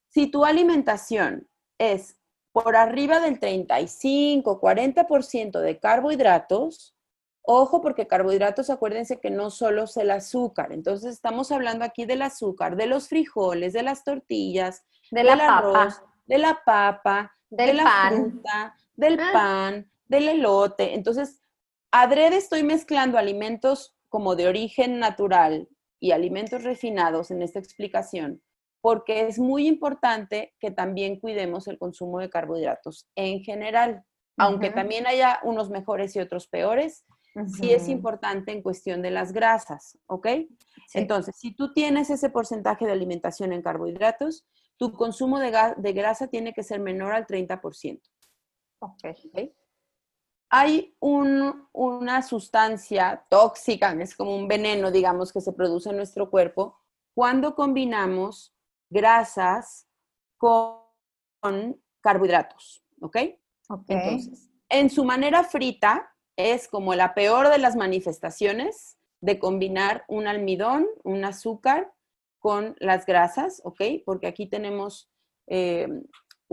Si tu alimentación es por arriba del 35, 40% de carbohidratos, ojo porque carbohidratos, acuérdense que no solo es el azúcar, entonces estamos hablando aquí del azúcar, de los frijoles, de las tortillas, De la del papa, arroz, de la papa, de del la pan. fruta, del Ah. pan, del elote. Entonces, adrede estoy mezclando alimentos como de origen natural y alimentos refinados en esta explicación, porque es muy importante que también cuidemos el consumo de carbohidratos en general, aunque también haya unos mejores y otros peores, sí es importante en cuestión de las grasas, ¿ok? Sí. Entonces, si tú tienes ese porcentaje de alimentación en carbohidratos, tu consumo de, grasa tiene que ser menor al 30%. Ok. ¿ok? Hay un- una sustancia tóxica, es como un veneno, digamos, que se produce en nuestro cuerpo cuando combinamos grasas con carbohidratos, ¿ok? Ok. Entonces, en su manera frita es como la peor de las manifestaciones de combinar un almidón, un azúcar con las grasas, ¿ok? Porque aquí tenemos eh,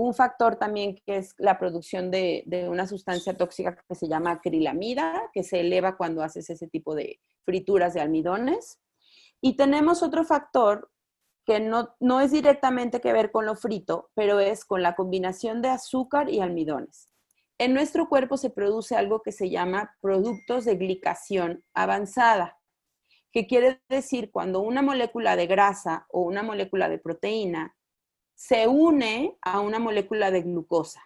un factor también que es la producción de, una sustancia tóxica que se llama acrilamida, que se eleva cuando haces ese tipo de frituras de almidones. Y tenemos otro factor que no, no es directamente que ver con lo frito, pero es con la combinación de azúcar y almidones. En nuestro cuerpo se produce algo que se llama productos de glicación avanzada, que quiere decir cuando una molécula de grasa o una molécula de proteína se une a una molécula de glucosa.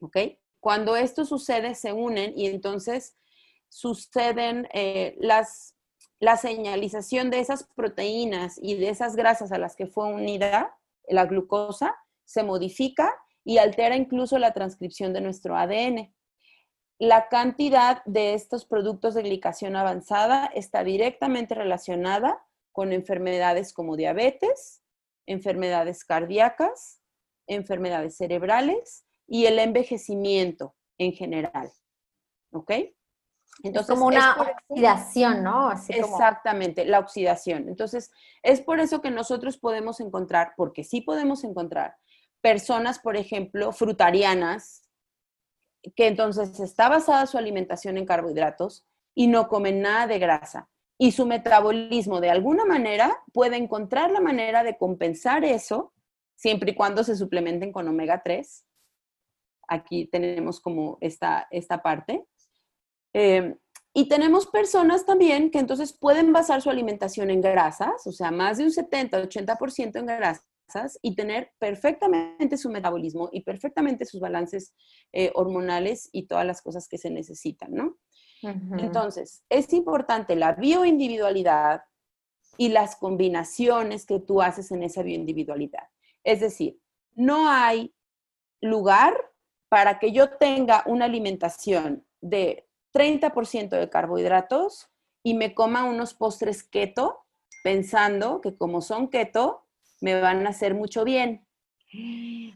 ¿Ok? Cuando esto sucede, se unen y entonces suceden eh, las, la señalización de esas proteínas y de esas grasas a las que fue unida la glucosa, se modifica y altera incluso la transcripción de nuestro ADN. La cantidad de estos productos de glicación avanzada está directamente relacionada con enfermedades como diabetes, enfermedades cardíacas, enfermedades cerebrales y el envejecimiento en general. ¿Ok? Entonces, es como una oxidación, ¿no? Así exactamente, la oxidación. Entonces, es por eso que nosotros podemos encontrar, porque sí podemos encontrar personas, por ejemplo, frutarianas, que entonces está basada su alimentación en carbohidratos y no comen nada de grasa. Y su metabolismo de alguna manera puede encontrar la manera de compensar eso, siempre y cuando se suplementen con omega 3. Aquí tenemos como esta, esta parte. Eh, y tenemos personas también que entonces pueden basar su alimentación en grasas, o sea, más de un 70-80% en grasas y tener perfectamente su metabolismo y perfectamente sus balances eh, hormonales y todas las cosas que se necesitan, ¿no? Entonces, es importante la bioindividualidad y las combinaciones que tú haces en esa bioindividualidad. Es decir, no hay lugar para que yo tenga una alimentación de 30% de carbohidratos y me coma unos postres keto pensando que como son keto, me van a hacer mucho bien.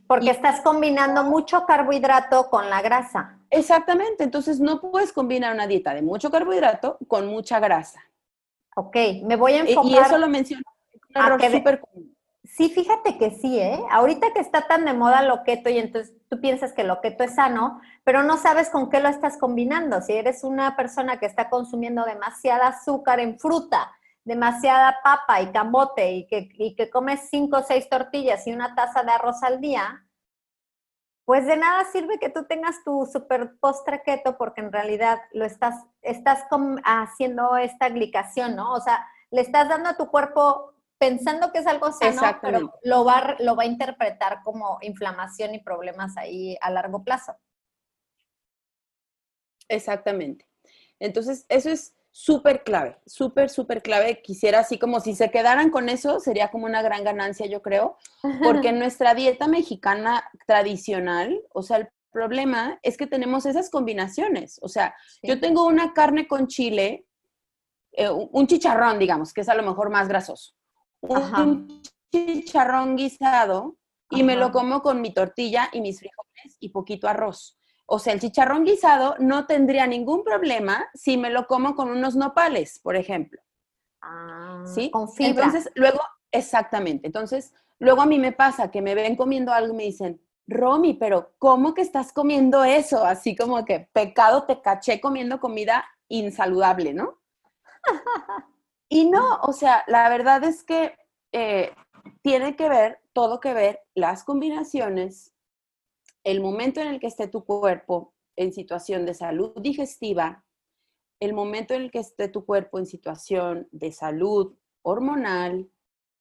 Porque estás combinando mucho carbohidrato con la grasa. Exactamente, entonces no puedes combinar una dieta de mucho carbohidrato con mucha grasa. Ok, me voy a enfocar. Y eso lo menciono, un error súper común. Sí, fíjate que sí, ¿eh? Ahorita que está tan de moda lo keto y entonces tú piensas que lo keto es sano, pero no sabes con qué lo estás combinando. Si eres una persona que está consumiendo demasiada azúcar en fruta, demasiada papa y camote y que, y que comes cinco o seis tortillas y una taza de arroz al día, pues de nada sirve que tú tengas tu super postre keto porque en realidad lo estás, estás haciendo esta glicación, ¿no? O sea, le estás dando a tu cuerpo pensando que es algo sano, pero lo va, lo va a interpretar como inflamación y problemas ahí a largo plazo. Exactamente. Entonces, eso es súper clave, súper, súper clave. Quisiera así como si se quedaran con eso, sería como una gran ganancia, yo creo, porque en nuestra dieta mexicana tradicional, o sea, el problema es que tenemos esas combinaciones. O sea, yo tengo una carne con chile, eh, un chicharrón, digamos, que es a lo mejor más grasoso. Un chicharrón guisado y me lo como con mi tortilla y mis frijoles y poquito arroz. O sea, el chicharrón guisado no tendría ningún problema si me lo como con unos nopales, por ejemplo. Ah, ¿Sí? Con Entonces, luego, exactamente. Entonces, luego a mí me pasa que me ven comiendo algo y me dicen, Romy, pero ¿cómo que estás comiendo eso? Así como que pecado te caché comiendo comida insaludable, ¿no? y no, o sea, la verdad es que eh, tiene que ver, todo que ver, las combinaciones el momento en el que esté tu cuerpo en situación de salud digestiva, el momento en el que esté tu cuerpo en situación de salud hormonal,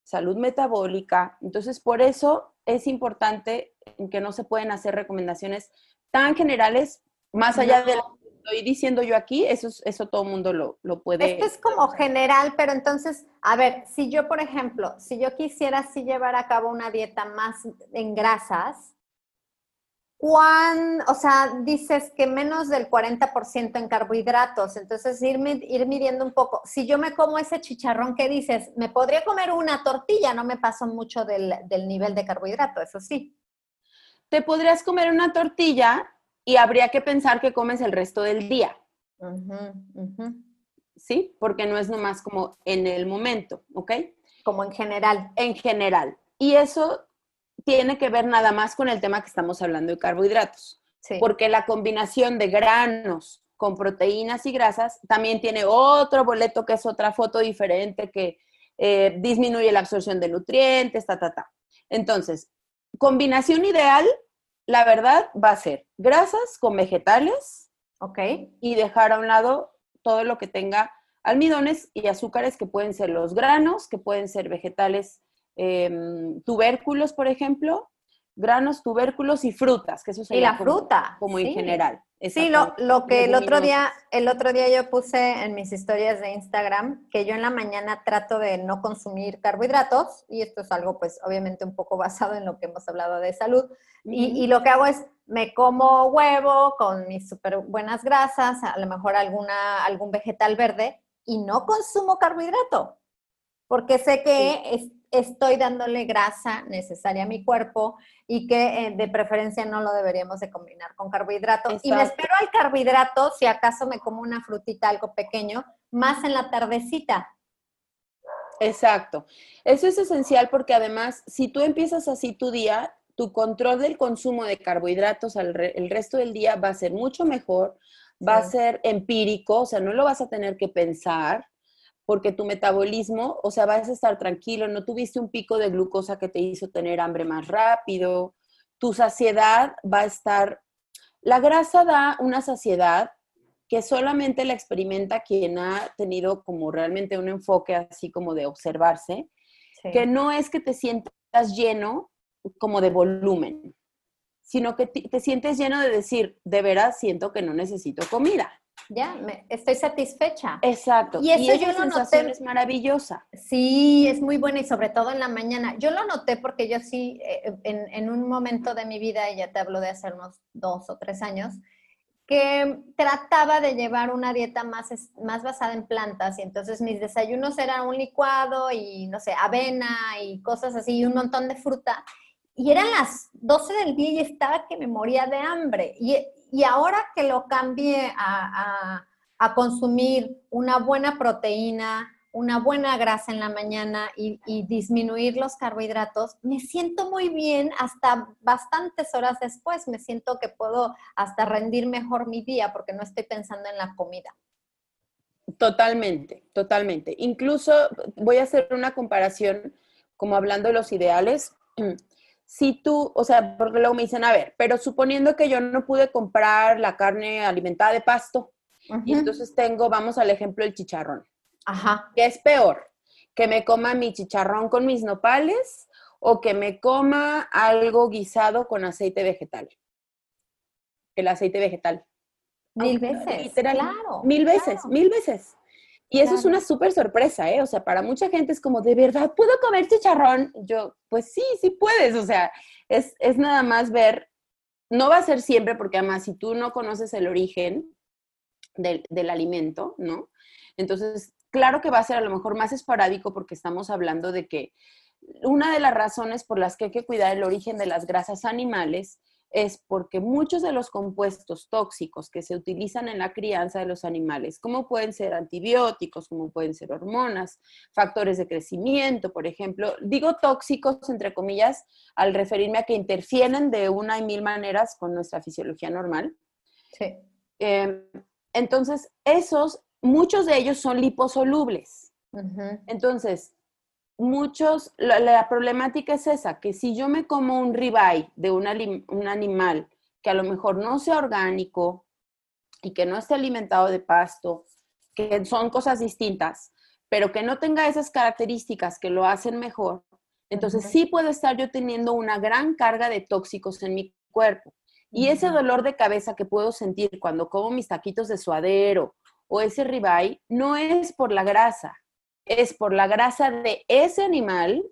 salud metabólica. Entonces, por eso es importante que no se pueden hacer recomendaciones tan generales, más allá de lo que estoy diciendo yo aquí, eso, eso todo el mundo lo, lo puede. Esto es como general, pero entonces, a ver, si yo, por ejemplo, si yo quisiera así llevar a cabo una dieta más en grasas, ¿Cuán, o sea, dices que menos del 40% en carbohidratos, entonces ir, ir midiendo un poco. Si yo me como ese chicharrón que dices, me podría comer una tortilla, no me paso mucho del, nivel de carbohidrato, eso sí. te podrías comer una tortilla y habría que pensar que comes el resto del día. ¿Sí? Porque no es nomás como en el momento, ¿ok? Como en general. En general. Y eso tiene que ver nada más con el tema que estamos hablando de carbohidratos. Porque la combinación de granos con proteínas y grasas también tiene otro boleto que es otra foto diferente que eh, disminuye la absorción de nutrientes, ta, ta, ta. Entonces, combinación ideal, la verdad, va a ser grasas con vegetales. Ok. Y dejar a un lado todo lo que tenga almidones y azúcares que pueden ser los granos, que pueden ser vegetales Em, tubérculos, por ejemplo, granos, tubérculos y frutas, que eso sería y la fruta, como en general. Sí, lo, lo que el otro día, el otro día yo puse en mis historias de Instagram que yo en la mañana trato de no consumir carbohidratos y esto es algo pues obviamente un poco basado en lo que hemos hablado de salud y, y, lo que hago es me como huevo con mis súper buenas grasas, a lo mejor alguna, algún vegetal verde y no consumo carbohidrato porque sé que estoy dándole grasa necesaria a mi cuerpo y que eh, de preferencia no lo deberíamos de combinar con carbohidratos. Y me espero al carbohidrato, si acaso me como una frutita, algo pequeño, más en la tardecita. Exacto. Eso es esencial porque además, si tú empiezas así tu día, tu control del consumo de carbohidratos el resto del día va a ser mucho mejor, va a ser empírico, o sea, no lo vas a tener que pensar porque tu metabolismo, o sea, vas a estar tranquilo, no tuviste un pico de glucosa que te hizo tener hambre más rápido, tu saciedad va a estar, la grasa da una saciedad que solamente la experimenta quien ha tenido como realmente un enfoque así como de observarse, que no es que te sientas lleno como de volumen, sino que te sientes lleno de decir, de veras siento que no necesito comida ya, me, estoy satisfecha. Exacto. Y eso yo lo noté. Es maravillosa. Sí, es muy buena y sobre todo en la mañana. Yo lo noté porque yo sí, eh, en, en, un momento de mi vida, y ya te hablo de hace unos dos o tres años, que trataba de llevar una dieta más, más basada en plantas y entonces mis desayunos eran un licuado y, no sé, avena y cosas así y un montón de fruta. Y eran las 12 del día y estaba que me moría de hambre. Y, y ahora que lo cambie a, consumir una buena proteína, una buena grasa en la mañana y, disminuir los carbohidratos, me siento muy bien hasta bastantes horas después. Me siento que puedo hasta rendir mejor mi día porque no estoy pensando en la comida. Totalmente, totalmente. Incluso voy a hacer una comparación como hablando de los ideales. si tú, o sea, porque luego me dicen, a ver, pero suponiendo que yo no pude comprar la carne alimentada de pasto, y entonces tengo, vamos al ejemplo del chicharrón. Ajá. ¿Qué es peor? ¿Que me coma mi chicharrón con mis nopales o que me coma algo guisado con aceite vegetal? El aceite vegetal. Mil veces. claro. Mil veces, mil veces. Y eso es una súper sorpresa, ¿eh? O sea, para mucha gente es como, ¿de verdad puedo comer chicharrón? Yo, pues sí, sí puedes. O sea, es, es nada más ver, no va a ser siempre, porque además si tú no conoces el origen del, del alimento, ¿no? Entonces, claro que va a ser a lo mejor más esporádico porque estamos hablando de que una de las razones por las que hay que cuidar el origen de las grasas animales es porque muchos de los compuestos tóxicos que se utilizan en la crianza de los animales, como pueden ser antibióticos, como pueden ser hormonas, factores de crecimiento, por ejemplo, digo tóxicos entre comillas al referirme a que interfieren de una y mil maneras con nuestra fisiología normal. Sí. Em, entonces, esos, muchos de ellos son liposolubles. Entonces, muchos, la, problemática es esa, que si yo me como un ribeye de un, un, animal que a lo mejor no sea orgánico y que no esté alimentado de pasto, que son cosas distintas, pero que no tenga esas características que lo hacen mejor, entonces sí puedo estar yo teniendo una gran carga de tóxicos en mi cuerpo. Y ese dolor de cabeza que puedo sentir cuando como mis taquitos de suadero o ese ribeye no es por la grasa, es por la grasa de ese animal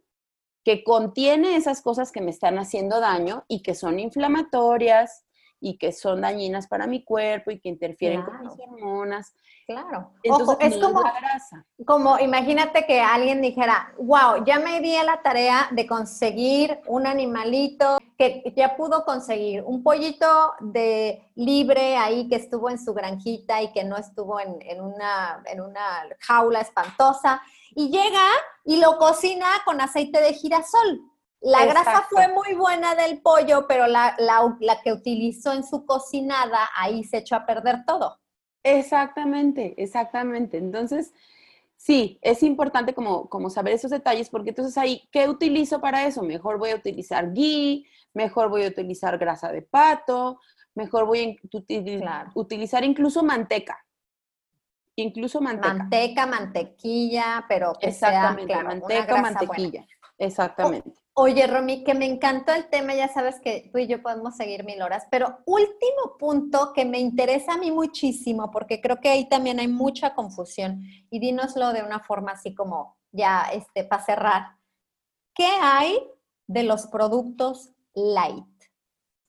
que contiene esas cosas que me están haciendo daño y que son inflamatorias y que son dañinas para mi cuerpo y que interfieren con mis hormonas. Claro. Entonces, Ojo, es como, grasa. como imagínate que alguien dijera, wow, ya me di a la tarea de conseguir un animalito que ya pudo conseguir un pollito de libre ahí que estuvo en su granjita y que no estuvo en, en una, en una jaula espantosa y llega y lo cocina con aceite de girasol. La grasa fue muy buena del pollo, pero la, la- la que utilizó en su cocinada ahí se echó a perder todo. Exactamente, exactamente. Entonces, sí, es importante como, como saber esos detalles porque entonces ahí, ¿qué utilizo para eso? Mejor voy a utilizar ghee, mejor voy a utilizar grasa de pato, mejor voy a util- Claro. utilizar incluso manteca. Incluso manteca. Manteca, mantequilla, pero que sea, Exactamente, claro, una manteca, grasa buena. mantequilla. Exactamente. Oye, Romy, que me encantó el tema, ya sabes que tú y yo podemos seguir mil horas, pero último punto que me interesa a mí muchísimo, porque creo que ahí también hay mucha confusión, y dínoslo de una forma así como ya este, para cerrar. ¿Qué hay de los productos light?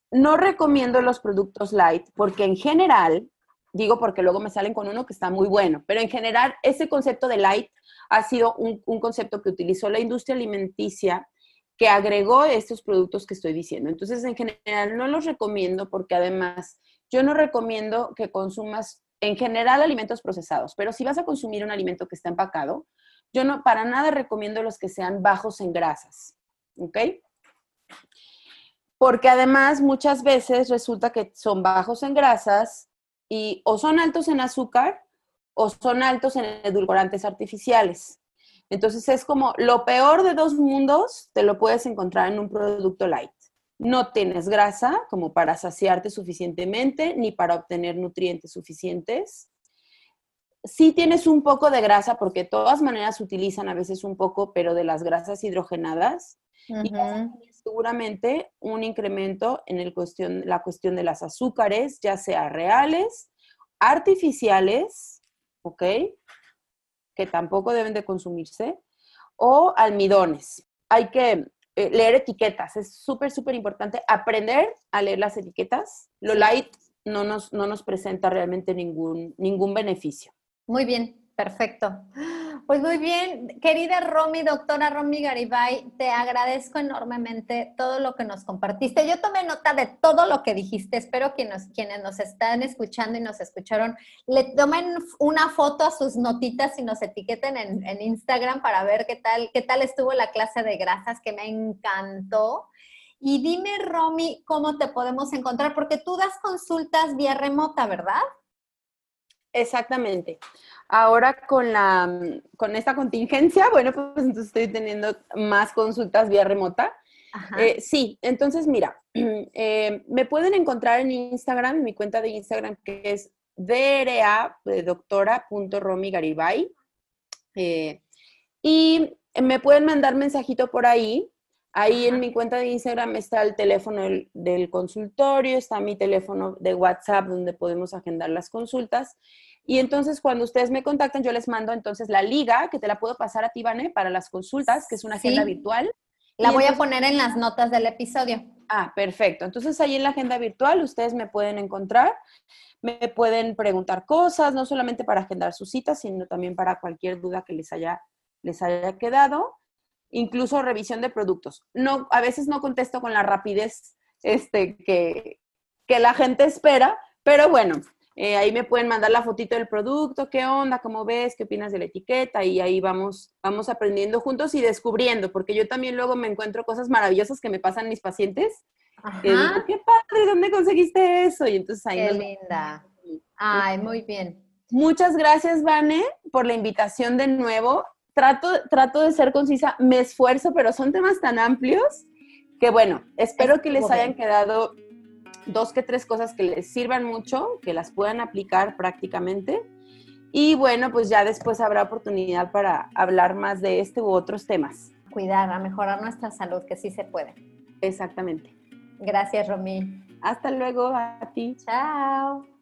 No recomiendo los productos light porque en general, digo porque luego me salen con uno que está muy bueno, pero en general ese concepto de light ha sido un, un concepto que utilizó la industria alimenticia que agregó estos productos que estoy diciendo. Entonces, en general no los recomiendo porque además yo no recomiendo que consumas en general alimentos procesados, pero si vas a consumir un alimento que está empacado, yo no para nada recomiendo los que sean bajos en grasas, ¿ok? Porque además muchas veces resulta que son bajos en grasas y o son altos en azúcar o son altos en edulcorantes artificiales. Entonces es como lo peor de dos mundos te lo puedes encontrar en un producto light. No tienes grasa como para saciarte suficientemente ni para obtener nutrientes suficientes. Sí tienes un poco de grasa porque de todas maneras utilizan a veces un poco, pero de las grasas hidrogenadas. Y vas a tener seguramente un incremento en el cuestión, la cuestión de las azúcares, ya sea reales, artificiales, ¿ok? Que tampoco deben de consumirse, o almidones. Hay que eh, leer etiquetas, es súper, súper importante aprender a leer las etiquetas. Lo light no nos, no nos presenta realmente ningún, ningún beneficio. Muy bien, perfecto. Pues muy bien, querida Romy, doctora Romy Garibay, te agradezco enormemente todo lo que nos compartiste. Yo tomé nota de todo lo que dijiste. Espero que quienes nos están escuchando y nos escucharon le tomen una foto a sus notitas y nos etiqueten en, en Instagram para ver qué tal, qué tal estuvo la clase de grasas, que me encantó. Y dime, Romy, cómo te podemos encontrar, porque tú das consultas vía remota, ¿verdad? Exactamente. Ahora con la con esta contingencia, bueno, pues entonces estoy teniendo más consultas vía remota. Eh, sí, entonces mira, eh, me pueden encontrar en Instagram, en mi cuenta de Instagram que es DRA doctora.romigaribay. Eh, y me pueden mandar mensajito por ahí. Ahí en mi cuenta de Instagram está el teléfono del, del consultorio, está mi teléfono de WhatsApp donde podemos agendar las consultas. Y entonces cuando ustedes me contactan, yo les mando entonces la liga, que te la puedo pasar a ti, Vane, para las consultas, que es una agenda Sí. virtual. La Y voy a poner en las notas del episodio. Ah, perfecto. Entonces ahí en la agenda virtual ustedes me pueden encontrar, me pueden preguntar cosas, no solamente para agendar sus citas, sino también para cualquier duda que les haya, les haya quedado, incluso revisión de productos. No, a veces no contesto con la rapidez este, que, que la gente espera, pero bueno, eh, ahí me pueden mandar la fotito del producto, qué onda, cómo ves, qué opinas de la etiqueta y ahí vamos, vamos aprendiendo juntos y descubriendo, porque yo también luego me encuentro cosas maravillosas que me pasan mis pacientes. que digo, Ajá. qué padre, ¿dónde conseguiste eso? Y entonces ahí Qué nos- linda. Ay, muy bien. Muchas gracias, Vane, por la invitación de nuevo. Trato, trato de ser concisa, me esfuerzo, pero son temas tan amplios que bueno, espero que les Estuvo hayan bien. quedado dos que tres cosas que les sirvan mucho, que las puedan aplicar prácticamente. Y bueno, pues ya después habrá oportunidad para hablar más de este u otros temas. Cuidar, a mejorar nuestra salud, que sí se puede. Exactamente. Gracias, Romy. Hasta luego a ti. Chao.